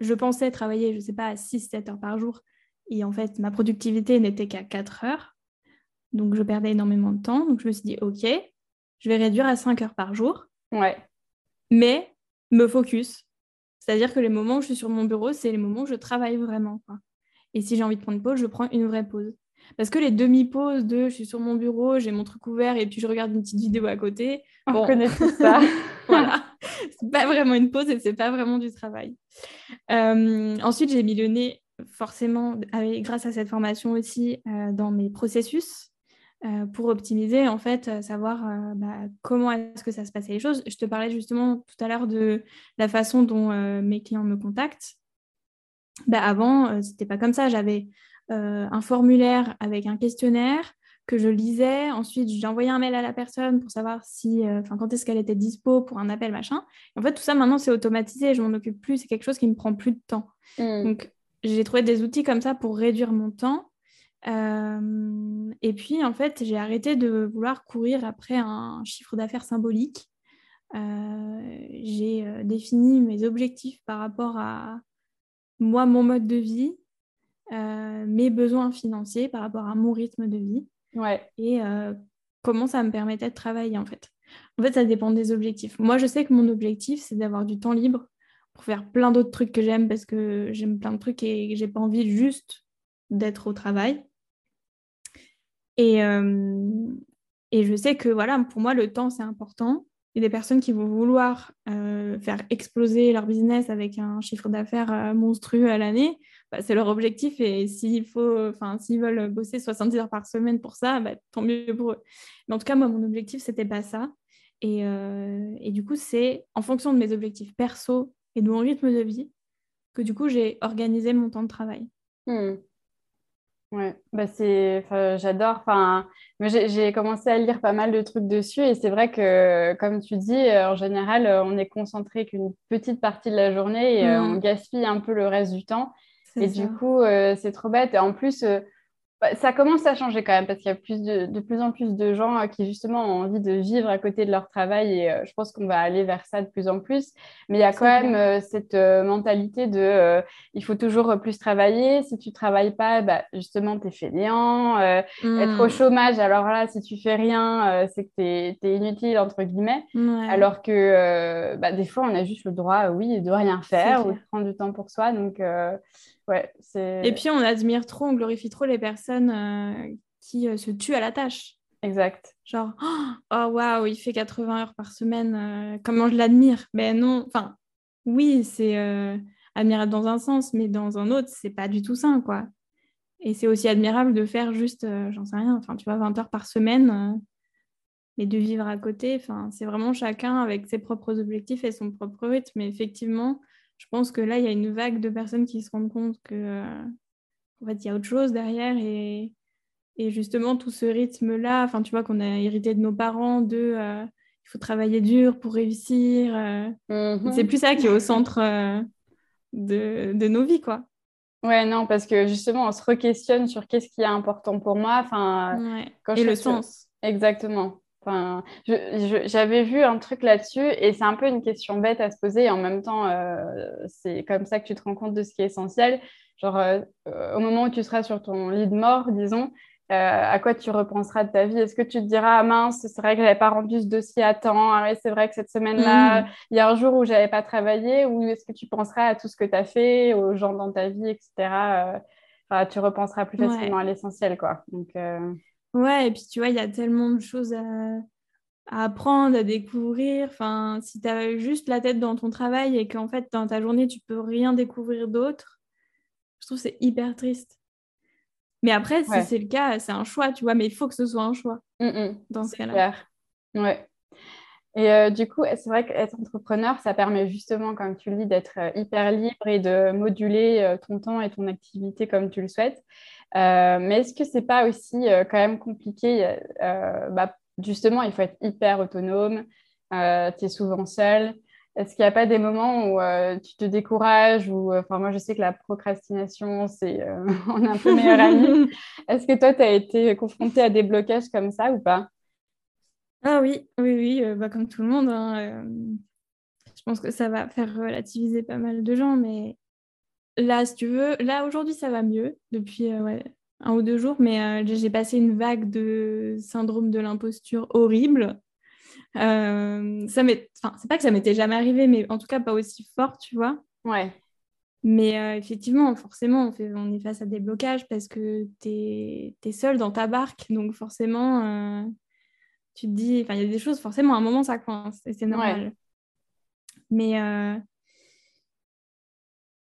je pensais travailler, je sais pas, 6-7 heures par jour. Et en fait, ma productivité n'était qu'à 4 heures. Donc, je perdais énormément de temps. Donc, je me suis dit, OK, je vais réduire à 5 heures par jour. Ouais. Mais me focus. C'est-à-dire que les moments où je suis sur mon bureau, c'est les moments où je travaille vraiment. Et si j'ai envie de prendre une pause, je prends une vraie pause. Parce que les demi-pauses de je suis sur mon bureau, j'ai mon truc ouvert et puis je regarde une petite vidéo à côté. On connaît tout ça. voilà. C'est pas vraiment une pause et c'est pas vraiment du travail. Euh, ensuite, j'ai mis le nez forcément, grâce à cette formation aussi, euh, dans mes processus. Euh, pour optimiser, en fait, euh, savoir euh, bah, comment est-ce que ça se passait les choses. Je te parlais justement tout à l'heure de la façon dont mes clients me contactent. Bah, avant, c'était pas comme ça. J'avais un formulaire avec un questionnaire que je lisais. Ensuite, j'envoyais un mail à la personne pour savoir si, enfin, quand est-ce qu'elle était dispo pour un appel, machin. en fait, tout ça, maintenant, c'est automatisé. Je m'en occupe plus. C'est quelque chose qui me prend plus de temps. Mmh. Donc, j'ai trouvé des outils comme ça pour réduire mon temps euh, et puis, en fait, j'ai arrêté de vouloir courir après un chiffre d'affaires symbolique. Euh, j'ai défini mes objectifs par rapport à moi, mon mode de vie, mes besoins financiers par rapport à mon rythme de vie. Ouais. Et comment ça me permettait de travailler, en fait. En fait, ça dépend des objectifs. Moi, je sais que mon objectif, c'est d'avoir du temps libre pour faire plein d'autres trucs que j'aime parce que j'aime plein de trucs et j'ai pas envie juste d'être au travail. Et, euh, et je sais que voilà, pour moi, le temps, c'est important. Il y a des personnes qui vont vouloir euh, faire exploser leur business avec un chiffre d'affaires euh, monstrueux à l'année. Bah, c'est leur objectif et s'ils veulent bosser 70 heures par semaine pour ça, bah, tant mieux pour eux. Mais en tout cas, moi, mon objectif, c'était pas ça. Et, et du coup, c'est en fonction de mes objectifs perso et de mon rythme de vie que du coup, j'ai organisé mon temps de travail. Hmm. Ouais, bah c'est, j'adore. Enfin, j'ai commencé à lire pas mal de trucs dessus et c'est vrai que, comme tu dis, euh, en général, euh, on est concentré qu'une petite partie de la journée et euh, on mmh. gaspille un peu le reste du temps. Et du coup, c'est trop bête. Et en plus, bah, ça commence à changer quand même parce qu'il y a plus de, plus en plus de gens euh, qui justement ont envie de vivre à côté de leur travail et euh, je pense qu'on va aller vers ça de plus en plus. Mais il y a quand même euh, cette mentalité de il faut toujours plus travailler. Si tu travailles pas, bah, justement, tu es fainéant. Être au hmm. chômage, alors là, si tu fais rien, c'est que tu es, inutile, entre guillemets. Alors que bah, des fois, on a juste le droit, oui, de rien faire ou de prendre du temps pour soi. Donc, Ouais, Et puis on admire trop, on glorifie trop les personnes euh, qui euh, se tuent à la tâche. Exact. Genre, oh waouh, il fait 80 heures par semaine, euh, comment je l'admire? Mais non, enfin, oui, c'est admirable dans un sens, mais dans un autre, c'est pas du tout ça, quoi. Et c'est aussi admirable de faire juste, j'en sais rien, enfin, tu vois, 20 heures par semaine. mais de vivre à côté. Enfin, c'est vraiment chacun avec ses propres objectifs et son propre rythme. Mais effectivement, je pense que là, il y a une vague de personnes qui se rendent compte que euh, en fait, il y a autre chose derrière et, et justement tout ce rythme-là, enfin, tu vois qu'on a hérité de nos parents de euh, il faut travailler dur pour réussir. Euh. Mm-hmm. C'est plus ça qui est au centre de, de, nos vies, quoi. Ouais, non, parce que justement, on se re-questionne sur qu'est-ce qui est important pour moi. Enfin, quand et le sens. Exactement. Enfin, j'avais vu un truc là-dessus et c'est un peu une question bête à se poser et en même temps, euh, c'est comme ça que tu te rends compte de ce qui est essentiel. Genre, euh, au moment où tu seras sur ton lit de mort, disons, euh, à quoi tu repenseras de ta vie? Est-ce que tu te diras, ah, mince, c'est vrai que je n'avais pas rendu ce dossier à temps, ah c'est vrai que cette semaine-là, mm. il y a un jour où je n'avais pas travaillé, ou est-ce que tu penseras à tout ce que tu as fait, aux gens dans ta vie, etc. tu repenseras plus facilement à l'essentiel, quoi. Donc, Ouais, et puis tu vois, il y a tellement de choses à, apprendre, à découvrir. Enfin, si tu as juste la tête dans ton travail et qu'en fait, dans ta journée, tu peux rien découvrir d'autre, je trouve que c'est hyper triste. Mais après, si c'est le cas, c'est un choix, tu vois, mais il faut que ce soit un choix mmh, mmh. dans ce cas-là. Ouais. Et euh, du coup, c'est vrai qu'être entrepreneur, ça permet justement, comme tu le dis, d'être euh, hyper libre et de moduler euh, ton temps et ton activité comme tu le souhaites. Euh, mais est-ce que c'est pas aussi euh, quand même compliqué euh, bah, Justement, il faut être hyper autonome, tu es souvent seul. Est-ce qu'il n'y a pas des moments où tu te décourages ou enfin moi je sais que la procrastination c'est on est un peu meilleur ami. Est-ce que toi tu as été confronté à des blocages comme ça ou pas? Ah oui, oui oui, bah, comme tout le monde hein, je pense que ça va faire relativiser pas mal de gens mais Là, si tu veux, là aujourd'hui ça va mieux depuis euh, un ou deux jours, mais euh, j'ai passé une vague de syndrome de l'imposture horrible. Euh, ça enfin, c'est pas que ça m'était jamais arrivé, mais en tout cas pas aussi fort, tu vois. Ouais. Mais effectivement, forcément, on, fait, on est face à des blocages parce que tu es, seul dans ta barque. Donc forcément, tu te dis, enfin, il y a des choses, forcément, à un moment, ça coince et c'est normal. Mais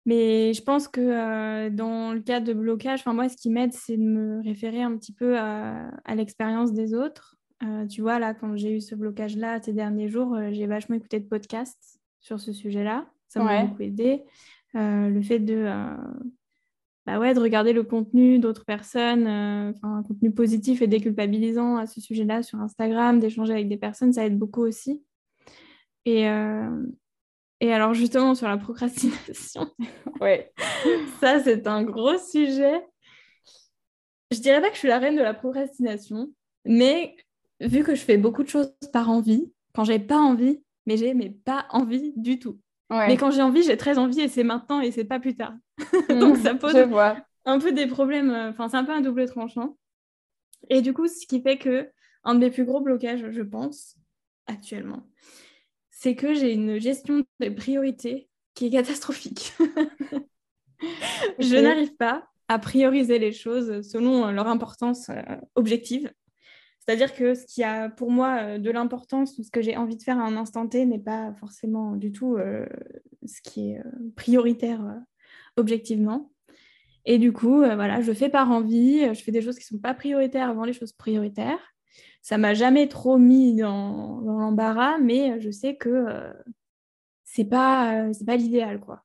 mais je pense que euh, dans le cas de blocage, moi, ce qui m'aide, c'est de me référer un petit peu à, l'expérience des autres. Euh, tu vois, là, quand j'ai eu ce blocage-là ces derniers jours, euh, j'ai vachement écouté de podcasts sur ce sujet-là. Ça m'a beaucoup aidé. le fait de, bah ouais, de regarder le contenu d'autres personnes, un contenu positif et déculpabilisant à ce sujet-là sur Instagram, d'échanger avec des personnes, ça aide beaucoup aussi. Et, et alors justement sur la procrastination, ouais. ça c'est un gros sujet. Je dirais pas que je suis la reine de la procrastination, mais vu que je fais beaucoup de choses par envie, quand j'ai pas envie, mais j'ai mais pas envie du tout. Mais quand j'ai envie, j'ai très envie et c'est maintenant et c'est pas plus tard. Donc ça pose un peu des problèmes. Euh, enfin, c'est un peu un double tranchant. Et du coup, ce qui fait que un de mes plus gros blocages, je pense, actuellement, c'est que j'ai une gestion des priorités qui est catastrophique. Je n'arrive pas à prioriser les choses selon leur importance euh, objective. C'est-à-dire que ce qui a pour moi euh, de l'importance ou ce que j'ai envie de faire à un instant T n'est pas forcément du tout euh, ce qui est prioritaire objectivement. Et du coup, voilà, je fais par envie, je fais des choses qui ne sont pas prioritaires avant les choses prioritaires ça m'a jamais trop mis dans, l'embarras, mais je sais que euh, c'est pas, euh, c'est pas l'idéal, quoi.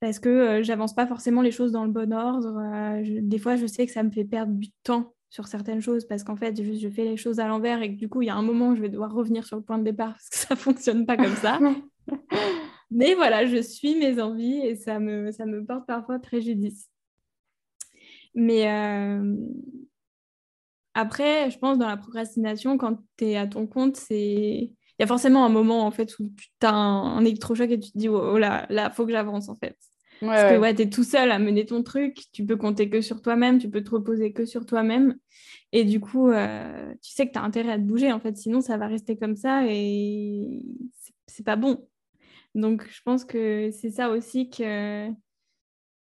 Parce que euh, j'avance pas forcément les choses dans le bon ordre. des fois, je sais que ça me fait perdre du temps sur certaines choses parce qu'en fait, je, je, fais les choses à l'envers et que du coup, il y a un moment où je vais devoir revenir sur le point de départ parce que ça fonctionne pas comme ça. Mais voilà, je suis mes envies et ça me, ça me porte parfois préjudice. Mais, après, je pense dans la procrastination, quand tu es à ton compte, c'est il y a forcément un moment en fait où tu as un, électrochoc et tu te dis oh, oh là, là, faut que j'avance en fait. Parce que ouais, tu es tout seul à mener ton truc, tu peux compter que sur toi-même, tu peux te reposer que sur toi-même. Et du coup, euh, tu sais que tu as intérêt à te bouger en fait, sinon ça va rester comme ça et c'est pas bon. Donc je pense que c'est ça aussi que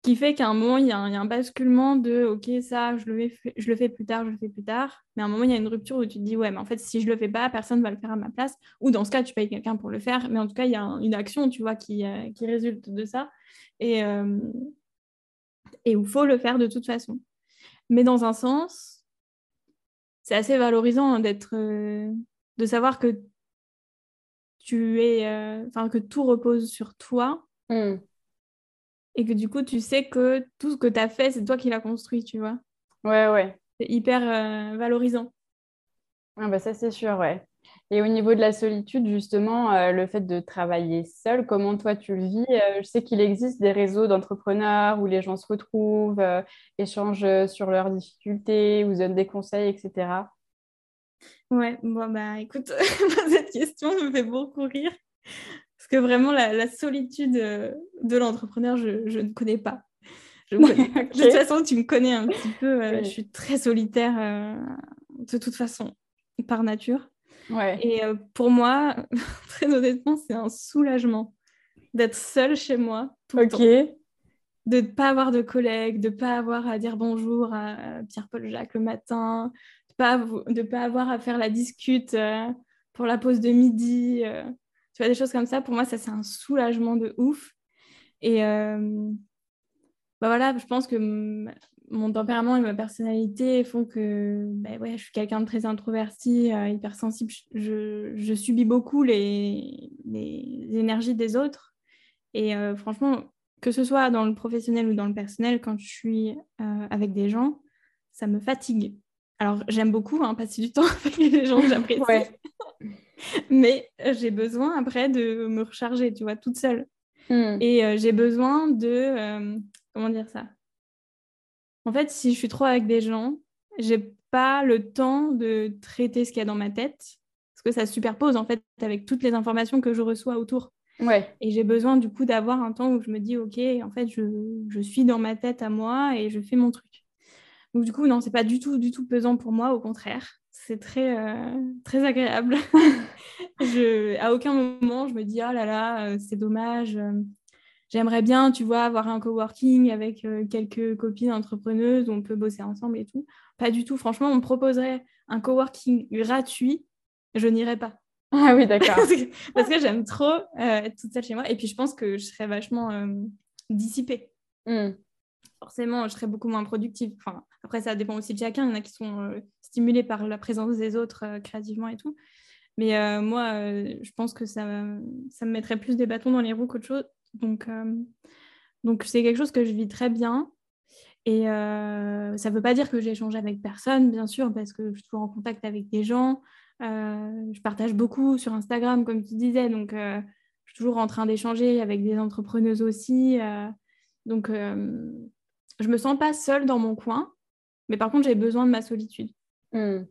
qui fait qu'à un moment, il y, a un, basculement de OK, ça, je le, fais, je le fais plus tard, je le fais plus tard. Mais à un moment, il y a une rupture où tu te dis Ouais, mais en fait, si je le fais pas, personne ne va le faire à ma place. Ou dans ce cas, tu payes quelqu'un pour le faire. Mais en tout cas, il y a une action, tu vois, qui, euh, qui résulte de ça. Et, euh, et où il faut le faire de toute façon. Mais dans un sens, c'est assez valorisant hein, d'être. Euh, de savoir que tu es, enfin que tout repose sur toi. Hmm. Et que du coup, tu sais que tout ce que tu as fait, c'est toi qui l'as construit, tu vois. Ouais, ouais. C'est hyper valorisant. Ah bah ça, c'est sûr, ouais. Et au niveau de la solitude, justement, euh, le fait de travailler seul, comment toi tu le vis? Euh, Je sais qu'il existe des réseaux d'entrepreneurs où les gens se retrouvent, euh, échangent sur leurs difficultés, vous donnent des conseils, etc. Ouais, bon, bah écoute, cette question me fait beaucoup rire. Que vraiment, la, solitude de l'entrepreneur, je, ne connais pas. De toute façon, tu me connais un petit peu. Je suis très solitaire de toute façon, par nature. Et euh, pour moi, très honnêtement, c'est un soulagement d'être seule chez moi tout le temps. De ne pas avoir de collègues, de ne pas avoir à dire bonjour à Pierre-Paul Jacques le matin, de ne pas, avoir à faire la discute euh, pour la pause de midi. Euh. tu vois, des choses comme ça, pour moi, ça, c'est un soulagement de ouf. Et bah voilà, je pense que mon tempérament et ma personnalité font que ben ouais, je suis quelqu'un de très introverti, euh, hypersensible. Je, je, subis beaucoup les, les, énergies des autres. Et euh, franchement, que ce soit dans le professionnel ou dans le personnel, quand je suis euh, avec des gens, ça me fatigue. Alors, j'aime beaucoup hein, passer du temps avec les gens j'apprécie. Mais j'ai besoin après de me recharger, tu vois, toute seule. Hmm. Et j'ai besoin de... comment dire ça? En fait, si je suis trop avec des gens, j'ai pas le temps de traiter ce qu'il y a dans ma tête parce que ça se superpose en fait avec toutes les informations que je reçois autour. Ouais. Et j'ai besoin du coup d'avoir un temps où je me dis ok, en fait, je, je, suis dans ma tête à moi et je fais mon truc. Donc du coup, non, c'est pas du tout, du tout pesant pour moi, au contraire. C'est très, euh, très agréable. je, à aucun moment, je me dis, oh là là, euh, c'est dommage, euh, j'aimerais bien, tu vois, avoir un coworking avec quelques copines entrepreneuses où on peut bosser ensemble et tout. Pas du tout. Franchement, on me proposerait un coworking gratuit, je n'irais pas. Ah oui, d'accord. parce que, j'aime trop euh, être toute seule chez moi. Et puis, je pense que je serais vachement euh, dissipée. Hmm. Forcément, je serais beaucoup moins productive. Enfin, après, ça dépend aussi de chacun. Il y en a qui sont stimulés par la présence des autres créativement et tout. Mais moi, je pense que ça, ça me mettrait plus des bâtons dans les roues qu'autre chose. Donc, euh, donc c'est quelque chose que je vis très bien. Et euh, ça ne veut pas dire que j'échange avec personne, bien sûr, parce que je suis toujours en contact avec des gens. Euh, je partage beaucoup sur Instagram, comme tu disais. Donc, je suis toujours en train d'échanger avec des entrepreneuses aussi. donc, je me sens pas seule dans mon coin. Mais par contre, j'ai besoin de ma solitude. Mmh.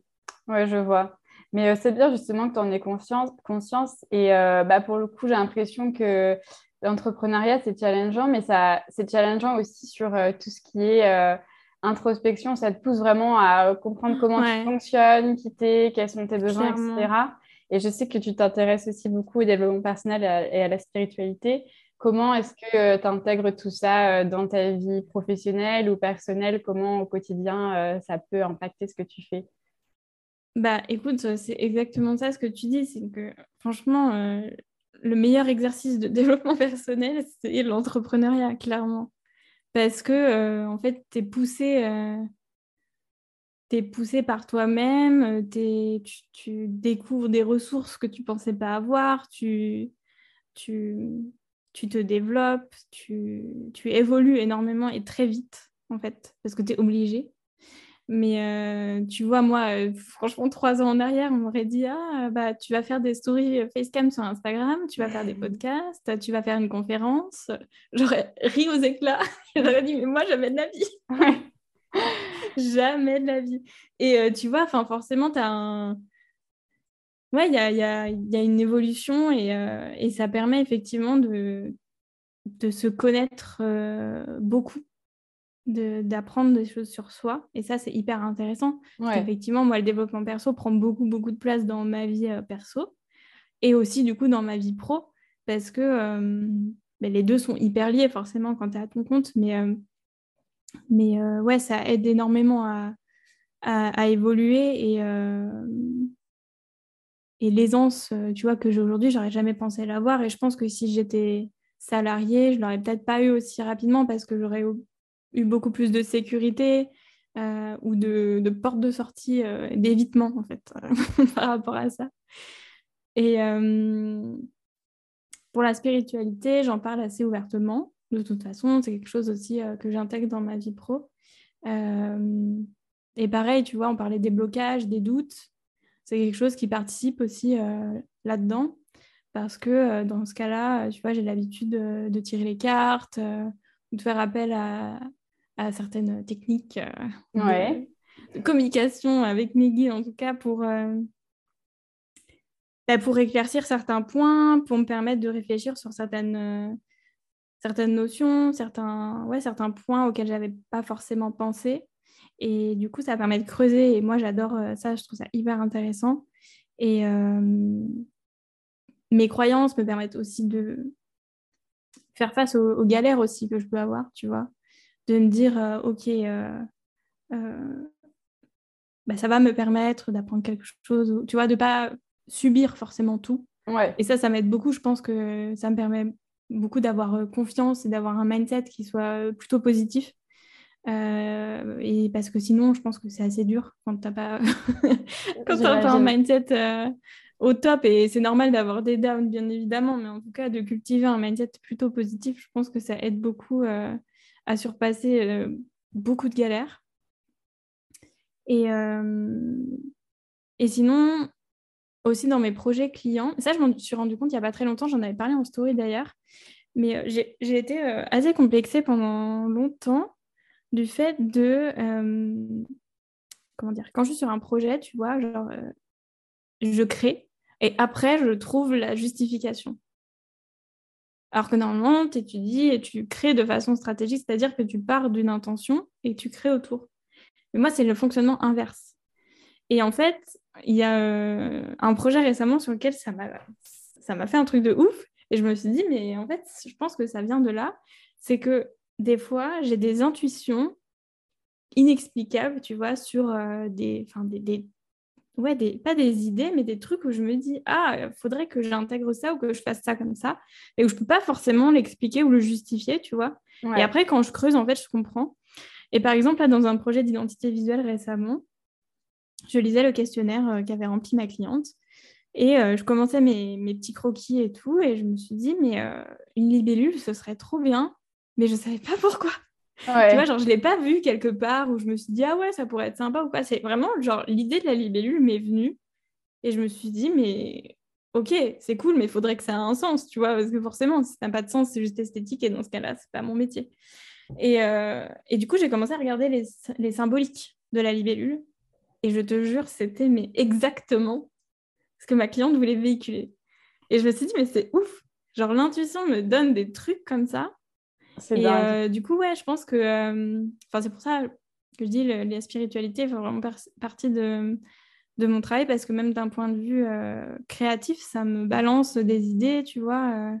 Oui, je vois. Mais c'est bien justement que tu en aies conscience. conscience. Et bah, pour le coup, j'ai l'impression que l'entrepreneuriat, c'est challengeant, mais ça, c'est challengeant aussi sur euh, tout ce qui est euh, introspection. Ça te pousse vraiment à comprendre comment tu fonctionnes, qui t'es, quels sont tes besoins, etc. Et je sais que tu t'intéresses aussi beaucoup au développement personnel et à, la spiritualité. Comment est-ce que euh, tu intègres tout ça dans ta vie professionnelle ou personnelle? Comment au quotidien ça peut impacter ce que tu fais? Bah écoute, c'est exactement ça ce que tu dis, c'est que franchement, le meilleur exercice de développement personnel, c'est l'entrepreneuriat, clairement. Parce que, euh, en fait, tu es poussé, euh, par toi-même, tu, tu, découvres des ressources que tu pensais pas avoir, tu, tu, tu te développes, tu, tu évolues énormément et très vite, en fait, parce que tu es obligé. Mais euh, tu vois, moi, euh, franchement, trois ans en arrière, on m'aurait dit Ah, bah, tu vas faire des stories facecam sur Instagram, tu vas faire des podcasts, tu vas faire une conférence. J'aurais ri aux éclats. J'aurais dit Mais moi, jamais de la vie. jamais de la vie. Et euh, tu vois, forcément, tu as un. Ouais, il y a, y, a, y a, une évolution et, et, ça permet effectivement de, de se connaître beaucoup d'apprendre des choses sur soi. Et ça, c'est hyper intéressant. Effectivement, moi, le développement perso prend beaucoup, beaucoup de place dans ma vie euh, perso et aussi, du coup, dans ma vie pro parce que euh, ben, les deux sont hyper liés, forcément, quand tu es à ton compte. Mais, euh, mais ouais, ça aide énormément à, à, évoluer et, et l'aisance, tu vois, que j'ai aujourd'hui, j'aurais jamais pensé l'avoir. Et je pense que si j'étais salariée, je l'aurais peut-être pas eu aussi rapidement parce que j'aurais eu beaucoup plus de sécurité, ou de, de, porte de sortie, d'évitement, en fait, par rapport à ça. Et pour la spiritualité, j'en parle assez ouvertement. De toute façon, c'est quelque chose aussi que j'intègre dans ma vie pro. et pareil, tu vois, on parlait des blocages, des doutes. C'est quelque chose qui participe aussi là-dedans parce que euh, dans ce cas-là, tu vois, j'ai l'habitude de, tirer les cartes, euh, de faire appel à, certaines techniques euh, de, communication avec mes guides, en tout cas, pour, bah, pour éclaircir certains points, pour me permettre de réfléchir sur certaines, certaines notions, certains, ouais, certains points auxquels je n'avais pas forcément pensé. Et du coup, ça permet de creuser. Et moi, j'adore ça, je trouve ça hyper intéressant. Et, mes croyances me permettent aussi de faire face aux, galères aussi que je peux avoir, tu vois. De me dire, euh, OK, euh, euh, bah, ça va me permettre d'apprendre quelque chose, tu vois, de ne pas subir forcément tout. Ouais. Et ça, ça m'aide beaucoup. Je pense que ça me permet beaucoup d'avoir confiance et d'avoir un mindset qui soit plutôt positif. Et parce que sinon, je pense que c'est assez dur quand tu n'as pas, quand pas un mindset au top. Et c'est normal d'avoir des downs, bien évidemment, mais en tout cas, de cultiver un mindset plutôt positif, je pense que ça aide beaucoup euh, à surpasser euh, beaucoup de galères. Et, euh, et sinon, aussi dans mes projets clients, ça, je m'en suis rendu compte il n'y a pas très longtemps, j'en avais parlé en story d'ailleurs, mais j'ai été assez complexée pendant longtemps du fait de. comment dire Quand je suis sur un projet, tu vois, genre je crée et après, je trouve la justification. Alors que normalement, tu étudies et tu crées de façon stratégique, c'est-à-dire que tu pars d'une intention et tu crées autour. Mais moi, c'est le fonctionnement inverse. Et en fait, il y a euh, un projet récemment sur lequel ça m'a fait un truc de ouf. Et je me suis dit, mais en fait, je pense que ça vient de là. C'est que des fois, j'ai des intuitions inexplicables, tu vois, sur euh, des, des, ouais, des, pas des idées, mais des trucs où je me dis, ah, il faudrait que j'intègre ça ou que je fasse ça comme ça, et où je peux pas forcément l'expliquer ou le justifier, tu vois. Et après, quand je creuse, en fait, je comprends. Et par exemple, là, dans un projet d'identité visuelle récemment, je lisais le questionnaire euh, qu'avait rempli ma cliente. Et euh, je commençais mes, mes, petits croquis et tout, et je me suis dit, mais euh, une libellule, ce serait trop bien, mais je ne savais pas pourquoi. Tu vois, genre, je l'ai pas vu quelque part où je me suis dit, ah ouais, ça pourrait être sympa ou pas. C'est vraiment, genre, l'idée de la libellule m'est venue et je me suis dit, mais ok, c'est cool, mais il faudrait que ça ait un sens, tu vois, parce que forcément, si ça n'a pas de sens, c'est juste esthétique et dans ce cas-là, c'est pas mon métier. Et, euh, et du coup, j'ai commencé à regarder les, les, symboliques de la libellule et je te jure, c'était mais exactement ce que ma cliente voulait véhiculer. Et je me suis dit, mais c'est ouf, genre l'intuition me donne des trucs comme ça et euh, du coup, ouais, je pense que. Euh, c'est pour ça que je dis que la spiritualité fait vraiment partie de, de mon travail parce que même d'un point de vue euh, créatif, ça me balance des idées, tu vois.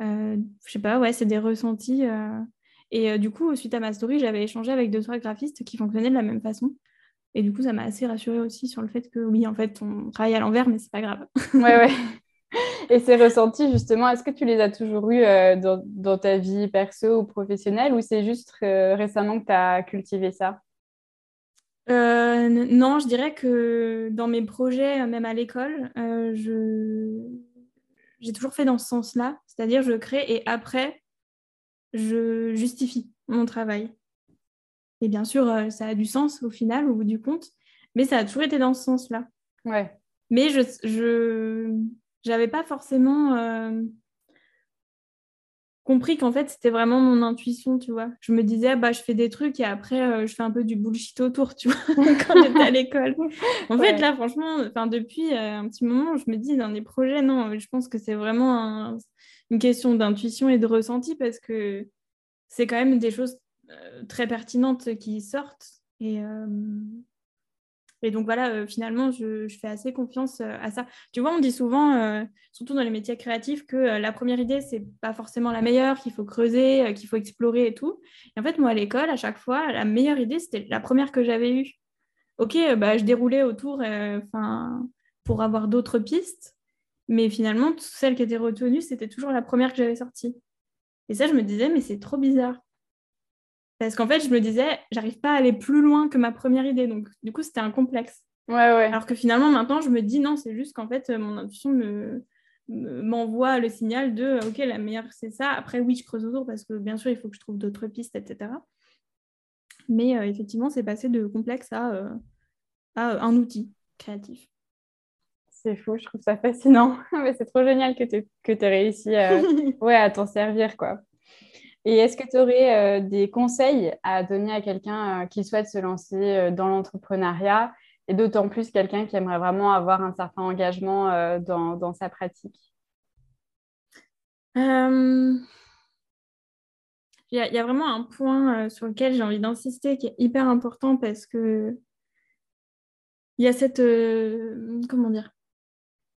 je sais pas, ouais, c'est des ressentis. Et du coup, suite à ma story, j'avais échangé avec deux, trois graphistes qui fonctionnaient de la même façon. Et du coup, ça m'a assez rassurée aussi sur le fait que oui, en fait, on travaille à l'envers, mais c'est pas grave. ouais, ouais. Et ces ressentis, justement, est-ce que tu les as toujours eus euh, dans, ta vie perso ou professionnelle ou c'est juste euh, récemment que tu as cultivé ça? Euh, Non, je dirais que dans mes projets, même à l'école, je... j'ai toujours fait dans ce sens-là. C'est-à-dire, je crée et après, je justifie mon travail. Et bien sûr, ça a du sens au final, au bout du compte, mais ça a toujours été dans ce sens-là. Ouais. Mais je, je, j'avais pas forcément euh, compris qu'en fait c'était vraiment mon intuition, tu vois. Je me disais bah je fais des trucs et après euh, je fais un peu du bullshit autour, tu vois, quand j'étais à l'école. En fait là franchement, enfin depuis euh, un petit moment, je me dis dans les projets non, je pense que c'est vraiment une question d'intuition et de ressenti parce que c'est quand même des choses très pertinentes qui sortent et et donc voilà, euh, finalement, je, fais assez confiance euh, à ça. Tu vois, on dit souvent, euh, surtout dans les métiers créatifs, que la première idée, c'est pas forcément la meilleure, qu'il faut creuser, qu'il faut explorer et tout. Et en fait, moi, à l'école, à chaque fois, la meilleure idée, c'était la première que j'avais eue. Ok, bah, je déroulais autour pour avoir d'autres pistes, mais finalement, celle qui était retenue, c'était toujours la première que j'avais sortie. Et ça, je me disais, mais c'est trop bizarre. Parce qu'en fait, je me disais, j'arrive pas à aller plus loin que ma première idée. Donc, du coup, c'était un complexe. Ouais, ouais. Alors que finalement, maintenant, je me dis, non, c'est juste qu'en fait, mon intuition me, m'envoie le signal de, OK, la meilleure, c'est ça. Après, oui, je creuse autour parce que, bien sûr, il faut que je trouve d'autres pistes, etc. Mais euh, effectivement, c'est passé de complexe à, euh, à un outil créatif. C'est fou, je trouve ça fascinant. Mais c'est trop génial que tu aies réussi ouais, à t'en servir, quoi. Et est-ce que tu aurais euh, des conseils à donner à quelqu'un qui souhaite se lancer dans l'entrepreneuriat et d'autant plus quelqu'un qui aimerait vraiment avoir un certain engagement dans, dans, sa pratique? Il y, a vraiment un point euh, sur lequel j'ai envie d'insister qui est hyper important parce que il y a cette. Euh, comment dire?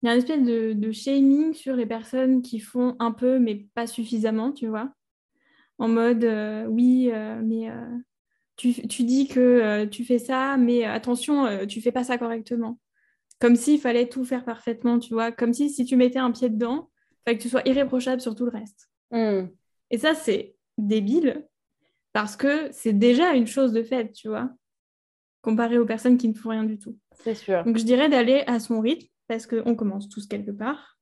Il y a une espèce de, shaming sur les personnes qui font un peu mais pas suffisamment, tu vois? En mode, euh, oui, mais tu, tu, dis que tu fais ça, mais attention, tu fais pas ça correctement. Comme s'il fallait tout faire parfaitement, tu vois. Comme si si tu mettais un pied dedans, il fallait que tu sois irréprochable sur tout le reste. Hmm. Et ça, c'est débile parce que c'est déjà une chose de fait, tu vois, comparé aux personnes qui ne font rien du tout. C'est sûr. Donc je dirais d'aller à son rythme parce qu'on commence tous quelque part,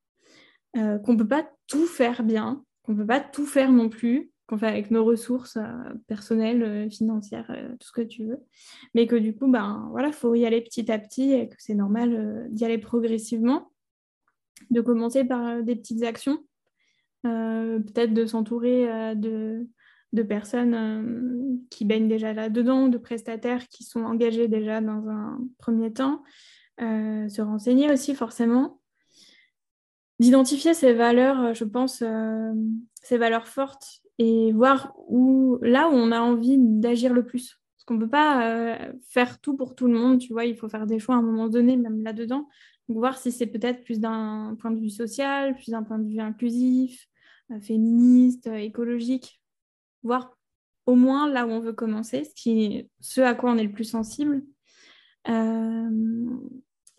euh, qu'on ne peut pas tout faire bien, qu'on ne peut pas tout faire non plus, qu'on fait avec nos ressources euh, personnelles, euh, financières, tout ce que tu veux, mais que du coup, ben voilà, faut y aller petit à petit et que c'est normal d'y aller progressivement, de commencer par des petites actions euh, peut-être de s'entourer euh, de, personnes euh, qui baignent déjà là-dedans, de prestataires qui sont engagés déjà dans un premier temps, se renseigner aussi forcément, d'identifier ces valeurs, je pense, ces valeurs fortes et voir où, là où on a envie d'agir le plus. Parce qu'on ne peut pas faire tout pour tout le monde, tu vois, il faut faire des choix à un moment donné, même là-dedans. Voir si c'est peut-être plus d'un point de vue social, plus d'un point de vue inclusif, euh, féministe, euh, écologique, voir au moins là où on veut commencer, ce, qui, ce à quoi on est le plus sensible. Euh,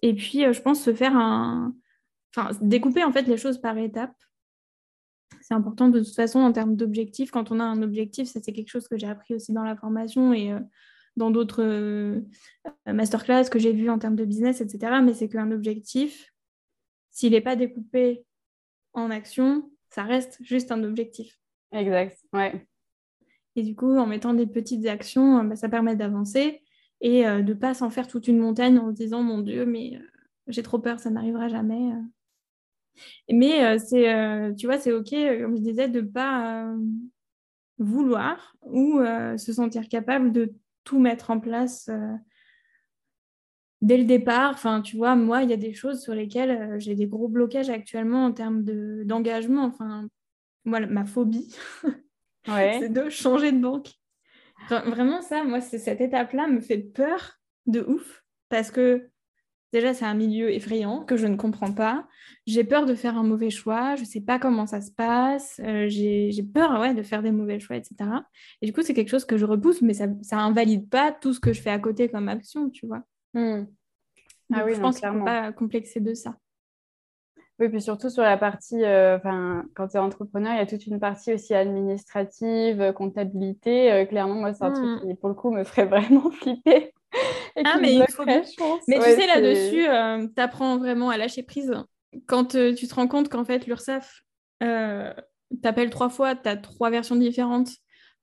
et puis, je pense se faire. Enfin, découper en fait les choses par étapes. C'est important de toute façon en termes d'objectifs. Quand on a un objectif, ça c'est quelque chose que j'ai appris aussi dans la formation et dans d'autres masterclass que j'ai vues en termes de business, etc. Mais c'est qu'un objectif, s'il n'est pas découpé en action, ça reste juste un objectif. Exact, ouais. Et du coup, en mettant des petites actions, bah, ça permet d'avancer et euh, de ne pas s'en faire toute une montagne en se disant mon Dieu, mais euh, j'ai trop peur, ça n'arrivera jamais. Euh. Mais c'est, tu vois, c'est OK, comme je disais, de ne pas vouloir ou se sentir capable de tout mettre en place dès le départ, enfin, tu vois, moi, il y a des choses sur lesquelles euh, j'ai des gros blocages actuellement en termes d'engagement. enfin, moi, ma phobie, c'est de changer de banque. vraiment, ça, moi, cette étape-là me fait peur de ouf parce que déjà, c'est un milieu effrayant que je ne comprends pas. J'ai peur de faire un mauvais choix. Je ne sais pas comment ça se passe. Euh, j'ai peur ouais, de faire des mauvais choix, etc. Et du coup, c'est quelque chose que je repousse, mais ça, ça invalide pas tout ce que je fais à côté comme action, tu vois. Hmm. Ah oui, je pense qu'il ne faut pas complexer de ça. Oui, puis surtout sur la partie, euh, quand tu es entrepreneur, il y a toute une partie aussi administrative, euh, comptabilité. Euh, clairement, moi, c'est un truc hmm. qui, pour le coup, me ferait vraiment flipper. Ah, mais il faut Mais tu sais, là-dessus, tu apprends vraiment à lâcher prise. Quand tu te rends compte qu'en fait, l'URSSAF t'appelle trois fois, tu as trois versions différentes,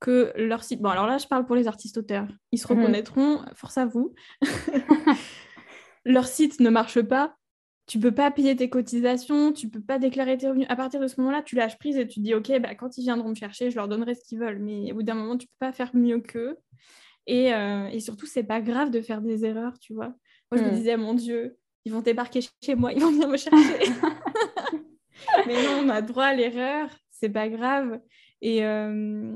que leur site. Bon, alors là, je parle pour les artistes-auteurs. Ils se mhm. reconnaîtront, force à vous. leur site ne marche pas. Tu peux pas payer tes cotisations, tu peux pas déclarer tes revenus. À partir de ce moment-là, tu lâches prise et tu dis, OK, bah, quand ils viendront me chercher, je leur donnerai ce qu'ils veulent. Mais au bout d'un moment, tu peux pas faire mieux qu'eux. Et, euh, et surtout, c'est pas grave de faire des erreurs, tu vois. Moi, je me hmm. disais, mon Dieu, ils vont débarquer chez moi, ils vont venir me chercher. Mais non, on a droit à l'erreur, c'est pas grave. Et, euh,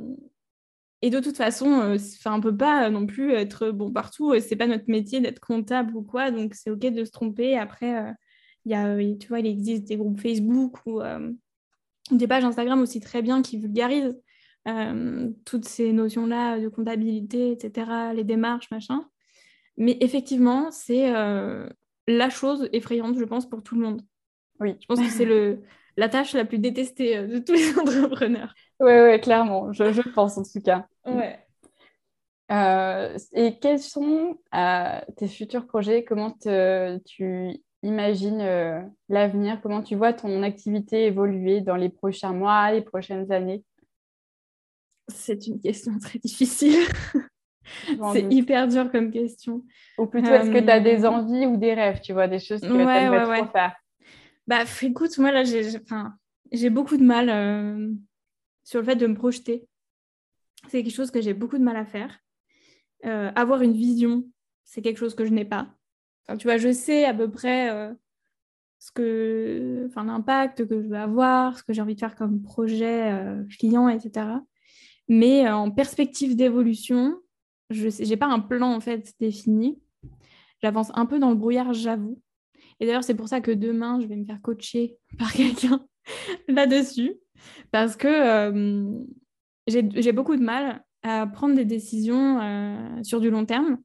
et de toute façon, euh, on ne peut pas non plus être bon partout. C'est pas notre métier d'être comptable ou quoi, donc c'est ok de se tromper. Après, euh, il y a, tu vois, il existe des groupes Facebook ou euh, des pages Instagram aussi très bien qui vulgarisent toutes ces notions-là de comptabilité, etc., les démarches, machin. Mais effectivement, c'est la chose effrayante, je pense, pour tout le monde. Oui. Je pense que c'est le, la tâche la plus détestée de tous les entrepreneurs. Oui, ouais, clairement, je, je, pense en tout cas. Ouais. et quels sont tes futurs projets? Comment tu imagines l'avenir? Comment tu vois ton activité évoluer dans les prochains mois, les prochaines années? C'est une question très difficile. C'est hyper dur comme question. Ou plutôt, est-ce que tu as des envies ou des rêves, tu vois, des choses que tu aimerais trop faire Bah, écoute, moi, là, j'ai beaucoup de mal sur le fait de me projeter. C'est quelque chose que j'ai beaucoup de mal à faire. Euh, avoir une vision, c'est quelque chose que je n'ai pas. tu vois, je sais à peu près euh, ce que, enfin, l'impact que je veux avoir, ce que j'ai envie de faire comme projet euh, client, etc. Mais en perspective d'évolution, je n'ai pas un plan en fait défini. J'avance un peu dans le brouillard, j'avoue. Et d'ailleurs, c'est pour ça que demain, je vais me faire coacher par quelqu'un là-dessus. Parce que euh, j'ai beaucoup de mal à prendre des décisions euh, sur du long terme.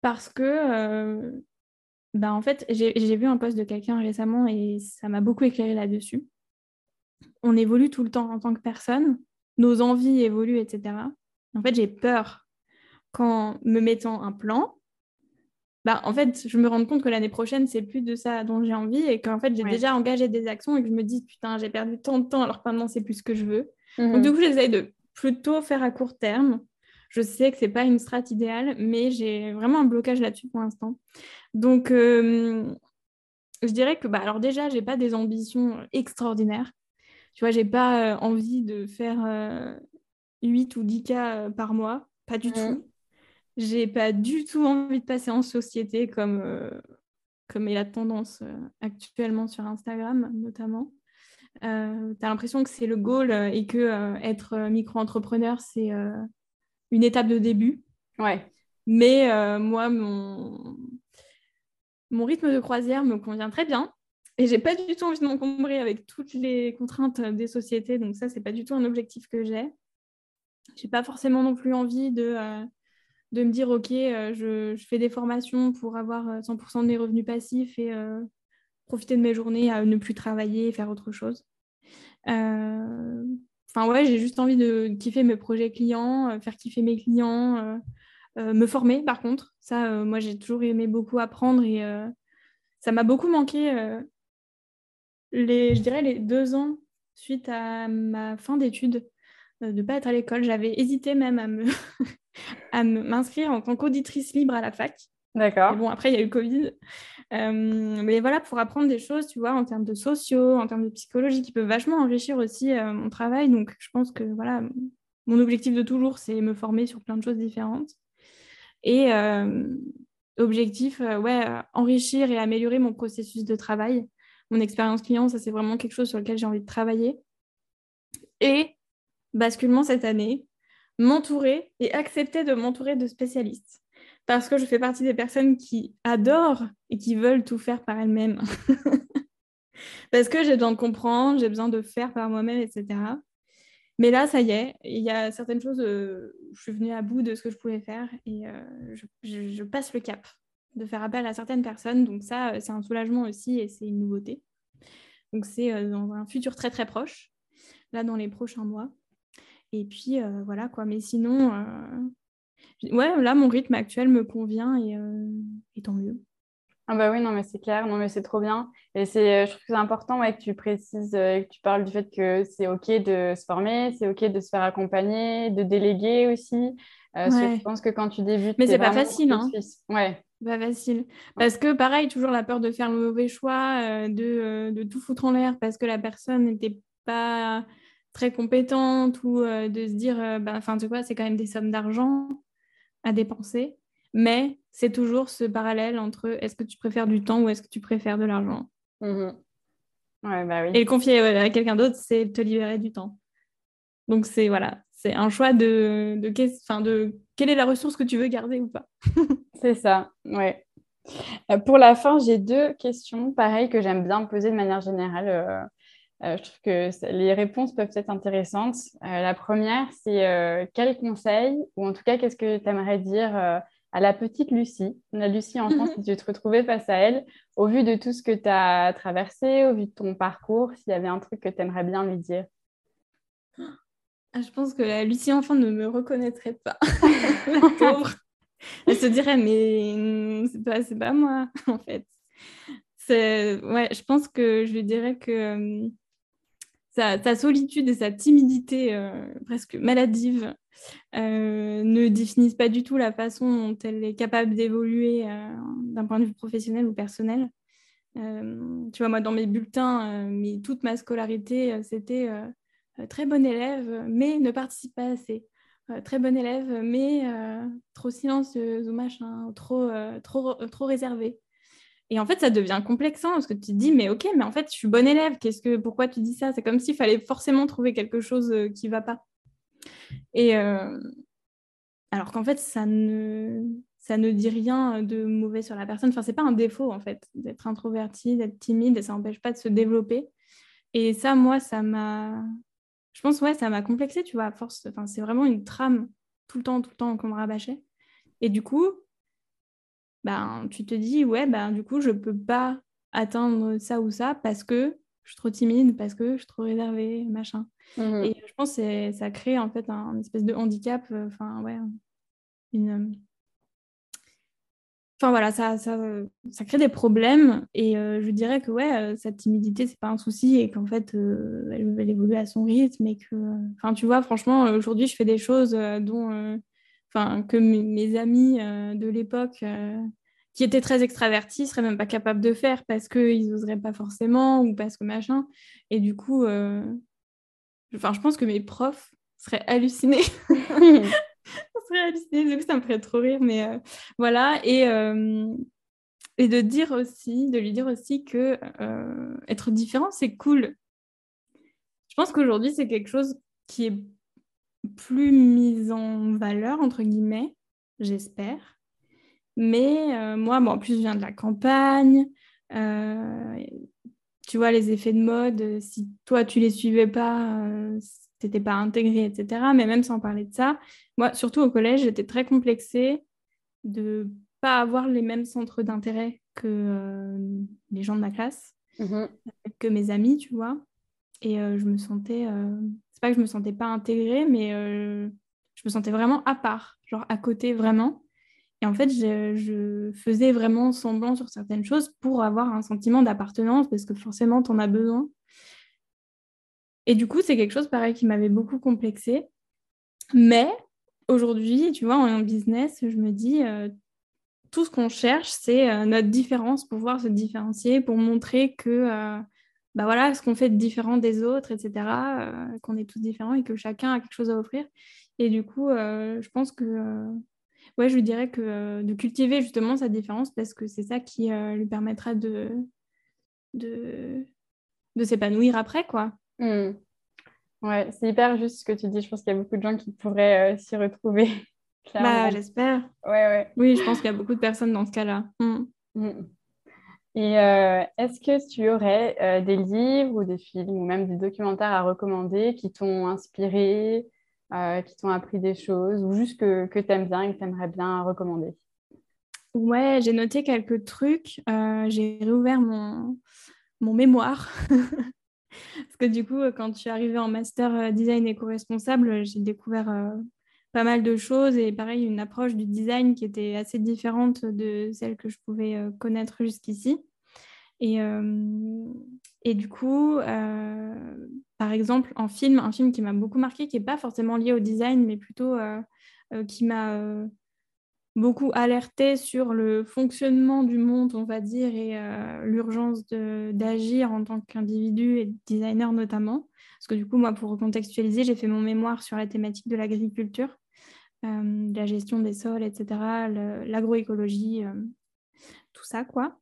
Parce que, euh, bah, en fait, j'ai vu un post de quelqu'un récemment et ça m'a beaucoup éclairé là-dessus. On évolue tout le temps en tant que personne, nos envies évoluent, etc. En fait, j'ai peur qu'en me mettant un plan, bah, en fait, je me rends compte que l'année prochaine, c'est plus de ça dont j'ai envie et qu'en fait, j'ai déjà engagé des actions et que je me dis, putain, j'ai perdu tant de temps alors que maintenant, c'est plus ce que je veux. Donc, du mhm. coup, j'essaye de plutôt faire à court terme. Je sais que c'est pas une strate idéale, mais j'ai vraiment un blocage là-dessus pour l'instant. Donc, euh, je dirais que, bah, alors déjà, j'ai pas des ambitions extraordinaires. Tu vois, j'ai pas euh, envie de faire 8 euh, ou 10 cas par mois, pas du mhm. tout. J'ai pas du tout envie de passer en société comme, euh, comme est la tendance euh, actuellement sur Instagram, notamment. Euh, tu as l'impression que c'est le goal et que être micro-entrepreneur, c'est une étape de début. Ouais. Mais moi, mon... mon rythme de croisière me convient très bien. Et j'ai pas du tout envie de m'encombrer avec toutes les contraintes des sociétés. Donc ça, c'est pas du tout un objectif que j'ai. J'ai pas forcément non plus envie de de me dire, OK, euh, je, fais des formations pour avoir 100% euh, de mes revenus passifs et euh, profiter de mes journées à ne plus travailler et faire autre chose. Enfin, ouais, j'ai juste envie de kiffer mes projets clients, faire kiffer mes clients, me former par contre. Ça, moi, j'ai toujours aimé beaucoup apprendre et ça m'a beaucoup manqué, les, je dirais, les deux ans suite à ma fin d'études de ne pas être à l'école. J'avais hésité même à me à m'inscrire en tant qu'auditrice libre à la fac. D'accord. Bon, après, il y a eu le Covid. Euh, mais voilà, pour apprendre des choses, tu vois, en termes de sociaux, en termes de psychologie, qui peuvent vachement enrichir aussi euh, mon travail. Donc, je pense que, voilà, mon objectif de toujours, c'est me former sur plein de choses différentes. Et euh, objectif, ouais, enrichir et améliorer mon processus de travail. Mon expérience client, ça, c'est vraiment quelque chose sur lequel j'ai envie de travailler. Et basculement cette année, m'entourer et accepter de m'entourer de spécialistes. Parce que je fais partie des personnes qui adorent et qui veulent tout faire par elles-mêmes. Parce que j'ai besoin de comprendre, j'ai besoin de faire par moi-même, etc. Mais là, ça y est, il y a certaines choses, euh, je suis venue à bout de ce que je pouvais faire et euh, je, passe le cap de faire appel à certaines personnes. Donc ça, c'est un soulagement aussi et c'est une nouveauté. Donc c'est euh, dans un futur très très proche, là dans les prochains mois. Et puis euh, voilà quoi. Mais sinon, euh, ouais, là, mon rythme actuel me convient et, euh, et tant mieux. Ah bah oui, non, mais c'est clair, non, mais c'est trop bien. Et c'est, je trouve que c'est important ouais, que tu précises, que tu parles du fait que c'est OK de se former, c'est OK de se faire accompagner, de déléguer aussi. je pense que quand tu débutes. Mais c'est pas facile, hein. Ouais. Pas facile. Parce que pareil, toujours la peur de faire le mauvais choix, de, de tout foutre en l'air parce que la personne n'était pas très compétente ou euh, de se dire, euh, ben, enfin, tu vois, c'est quand même des sommes d'argent à dépenser. Mais c'est toujours ce parallèle entre est-ce que tu préfères du temps ou est-ce que tu préfères de l'argent. Mmh ouais, bah oui. Et le confier à quelqu'un d'autre, c'est te libérer du temps. Donc, c'est voilà, c'est un choix de, de, de quelle est la ressource que tu veux garder ou pas. c'est ça, ouais. Euh, pour la fin, j'ai deux questions, pareil, que j'aime bien poser de manière générale euh, je trouve que les réponses peuvent être intéressantes. Euh, la première, c'est euh, quel conseil, ou en tout cas, qu'est-ce que tu aimerais dire à la petite Lucie, la Lucie en France, si tu te retrouvais face à elle, au vu de tout ce que tu as traversé, au vu de ton parcours, s'il y avait un truc que tu aimerais bien lui dire? Ah, Je pense que la Lucie enfant ne me reconnaîtrait pas. Elle se dirait, mais mm, c'est pas, pas moi, en fait. Ouais, je pense que je lui dirais que sa, solitude et sa timidité presque maladive ne définissent pas du tout la façon dont elle est capable d'évoluer d'un point de vue professionnel ou personnel. Euh, tu vois, moi, dans mes bulletins, euh, toute ma scolarité, euh, c'était très bon élève, mais ne participe pas assez. très bon élève, mais trop silencieuse ou machin, trop, trop, trop réservée. Et en fait, ça devient complexant parce que tu te dis, mais ok, mais en fait, je suis bon élève. Qu'est-ce que, pourquoi tu dis ça? C'est comme s'il fallait forcément trouver quelque chose qui va pas. Et alors qu'en fait, ça ne, ça ne dit rien de mauvais sur la personne. Enfin, c'est pas un défaut en fait d'être introverti, d'être timide, et ça n'empêche pas de se développer. Et ça, moi, ça m'a, je pense, ouais, ça m'a complexé, tu vois, à force. Enfin, c'est vraiment une trame tout le temps, tout le temps qu'on me rabâchait. Et du coup, ben, tu te dis, ouais, ben, du coup, je peux pas atteindre ça ou ça parce que je suis trop timide, parce que je suis trop réservée, machin. Mmh Et je pense que ça crée en fait un, espèce de handicap, euh, enfin, ouais, une Enfin voilà, ça, ça, ça, crée des problèmes et euh, je dirais que ouais, euh, cette timidité, c'est pas un souci et qu'en fait, euh, elle, évolue à son rythme et que, enfin tu vois, franchement, aujourd'hui, je fais des choses dont, enfin, que mes, amis de l'époque qui étaient très extravertis seraient même pas capables de faire parce qu'ils n'oseraient pas forcément ou parce que machin. Et du coup, enfin, je pense que mes profs seraient hallucinés ça me ferait trop rire, mais euh, voilà. Et, euh, et de dire aussi, de lui dire aussi que euh, être différent, c'est cool. Je pense qu'aujourd'hui, c'est quelque chose qui est plus mis en valeur, entre guillemets, j'espère. Mais moi, bon, en plus, je viens de la campagne. tu vois, les effets de mode, si toi, tu les suivais pas, n'étais pas intégré, etc. Mais même sans parler de ça, moi, surtout au collège, j'étais très complexée de pas avoir les mêmes centres d'intérêt que euh, les gens de ma classe, mhm. que mes amis, tu vois. Et euh, je me sentais, euh... c'est pas que je me sentais pas intégrée, mais je me sentais vraiment à part, genre à côté vraiment. Et en fait, je, je, faisais vraiment semblant sur certaines choses pour avoir un sentiment d'appartenance, parce que forcément, tu en as besoin. Et du coup, c'est quelque chose pareil qui m'avait beaucoup complexé. Mais aujourd'hui, tu vois, en business, je me dis, euh, tout ce qu'on cherche, c'est euh, notre différence, pouvoir se différencier, pour montrer que, euh, bah voilà, ce qu'on fait de différent des autres, etc., qu'on est tous différents et que chacun a quelque chose à offrir. Et du coup, je pense que, ouais, je dirais que de cultiver justement sa différence, parce que c'est ça qui lui permettra de, de, de s'épanouir après, quoi. Hmm. Ouais, c'est hyper juste ce que tu dis. Je pense qu'il y a beaucoup de gens qui pourraient euh, s'y retrouver. Bah, j'espère. Ouais, ouais. Oui, je pense qu'il y a beaucoup de personnes dans ce cas-là. Hmm. Hmm. Et euh, est-ce que tu aurais euh, des livres ou des films ou même des documentaires à recommander qui t'ont inspiré, qui t'ont appris des choses ou juste que, que tu aimes bien et que tu aimerais bien recommander? Ouais, j'ai noté quelques trucs. j'ai réouvert mon, mon mémoire Parce que du coup, quand je suis arrivée en master euh, design éco-responsable, j'ai découvert euh, pas mal de choses et pareil, une approche du design qui était assez différente de celle que je pouvais euh, connaître jusqu'ici. Et, et, du coup, par exemple, en film, un film qui m'a beaucoup marqué, qui n'est pas forcément lié au design, mais plutôt qui m'a beaucoup alerté sur le fonctionnement du monde, on va dire, et euh, l'urgence d'agir en tant qu'individu et designer notamment. Parce que du coup, moi, pour recontextualiser, j'ai fait mon mémoire sur la thématique de l'agriculture, euh, la gestion des sols, etc., l'agroécologie, euh, tout ça, quoi.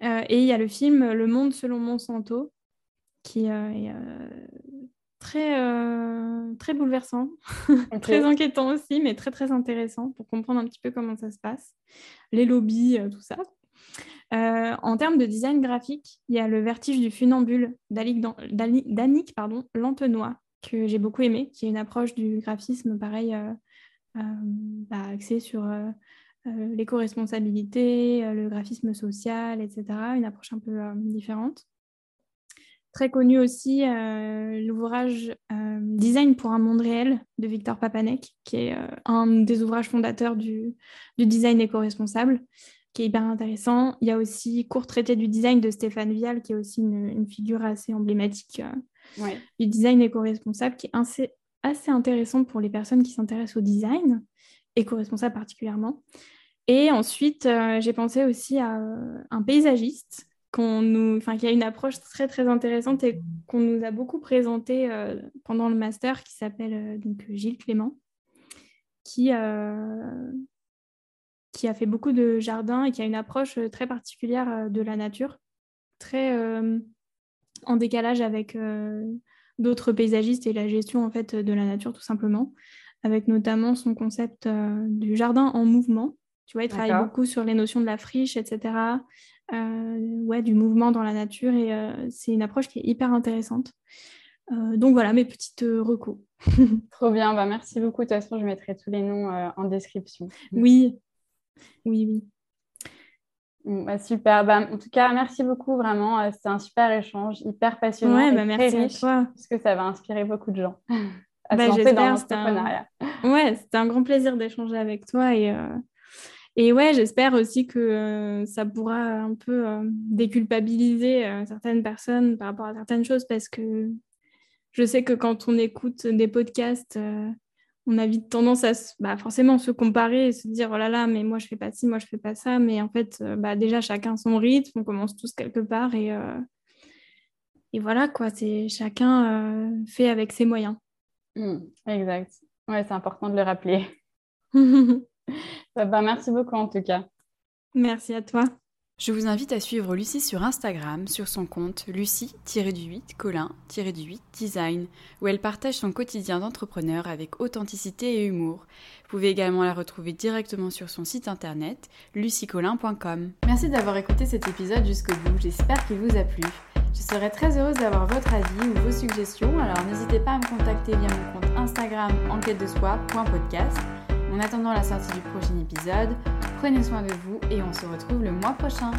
et il y a le film Le Monde selon Monsanto, qui est très, euh, très bouleversant, très inquiétant aussi, mais très très intéressant pour comprendre un petit peu comment ça se passe, les lobbies, euh, tout ça. Euh, en termes de design graphique, il y a le vertige du funambule d'Annick Lantenois, que j'ai beaucoup aimé, qui est une approche du graphisme pareil, bah, axée sur l'éco-responsabilité, le graphisme social, etc. Une approche un peu différente Très connu aussi l'ouvrage Design pour un monde réel de Victor Papanek, qui est un des ouvrages fondateurs du, du design éco-responsable qui est hyper intéressant. Il y a aussi Court traité du design de Stéphane Vial, qui est aussi une, figure assez emblématique euh, du design éco-responsable, qui est assez, assez intéressant pour les personnes qui s'intéressent au design, éco-responsable particulièrement. Et ensuite, euh, j'ai pensé aussi à euh, un paysagiste qu'on nous, qui a une approche très très intéressante et qu'on nous a beaucoup présenté pendant le master, qui s'appelle donc Gilles Clément, qui qui a fait beaucoup de jardins et qui a une approche euh, très particulière euh, de la nature, très euh, en décalage avec d'autres paysagistes et la gestion en fait de la nature tout simplement, avec notamment son concept du jardin en mouvement. Tu vois, il travaille beaucoup sur les notions de la friche, etc. ouais, du mouvement dans la nature et c'est une approche qui est hyper intéressante. donc voilà mes petites recos. Trop bien, bah, merci beaucoup. De toute façon, je mettrai tous les noms en description. Oui, oui, oui. Bah, super. Bah, en tout cas, merci beaucoup vraiment. Euh, c'était un super échange, hyper passionnant. Ouais, bah, merci à toi. Parce que ça va inspirer beaucoup de gens à bah, j'espère. C'était un... Ouais, c'était un grand plaisir d'échanger avec toi et, euh, et ouais, j'espère aussi que euh, ça pourra un peu déculpabiliser certaines personnes par rapport à certaines choses parce que je sais que quand on écoute des podcasts on a vite tendance à bah, forcément se comparer et se dire oh là là mais moi je fais pas ci moi je fais pas ça. Mais en fait euh, bah, déjà chacun son rythme on commence tous quelque part et, euh, et voilà quoi c'est chacun euh, fait avec ses moyens. Mmh, exact. Ouais c'est important de le rappeler bah, merci beaucoup en tout cas merci à toi je vous invite à suivre Lucie sur Instagram sur son compte lucie-du-8 colin-du-8 design où elle partage son quotidien d'entrepreneur avec authenticité et humour. Vous pouvez également la retrouver directement sur son site internet luciecolin.com. Merci d'avoir écouté cet épisode jusqu'au bout, j'espère qu'il vous a plu. Je serais très heureuse d'avoir votre avis ou vos suggestions, alors n'hésitez pas à me contacter via mon compte Instagram enquête de soi.podcast. En attendant la sortie du prochain épisode, prenez soin de vous et on se retrouve le mois prochain.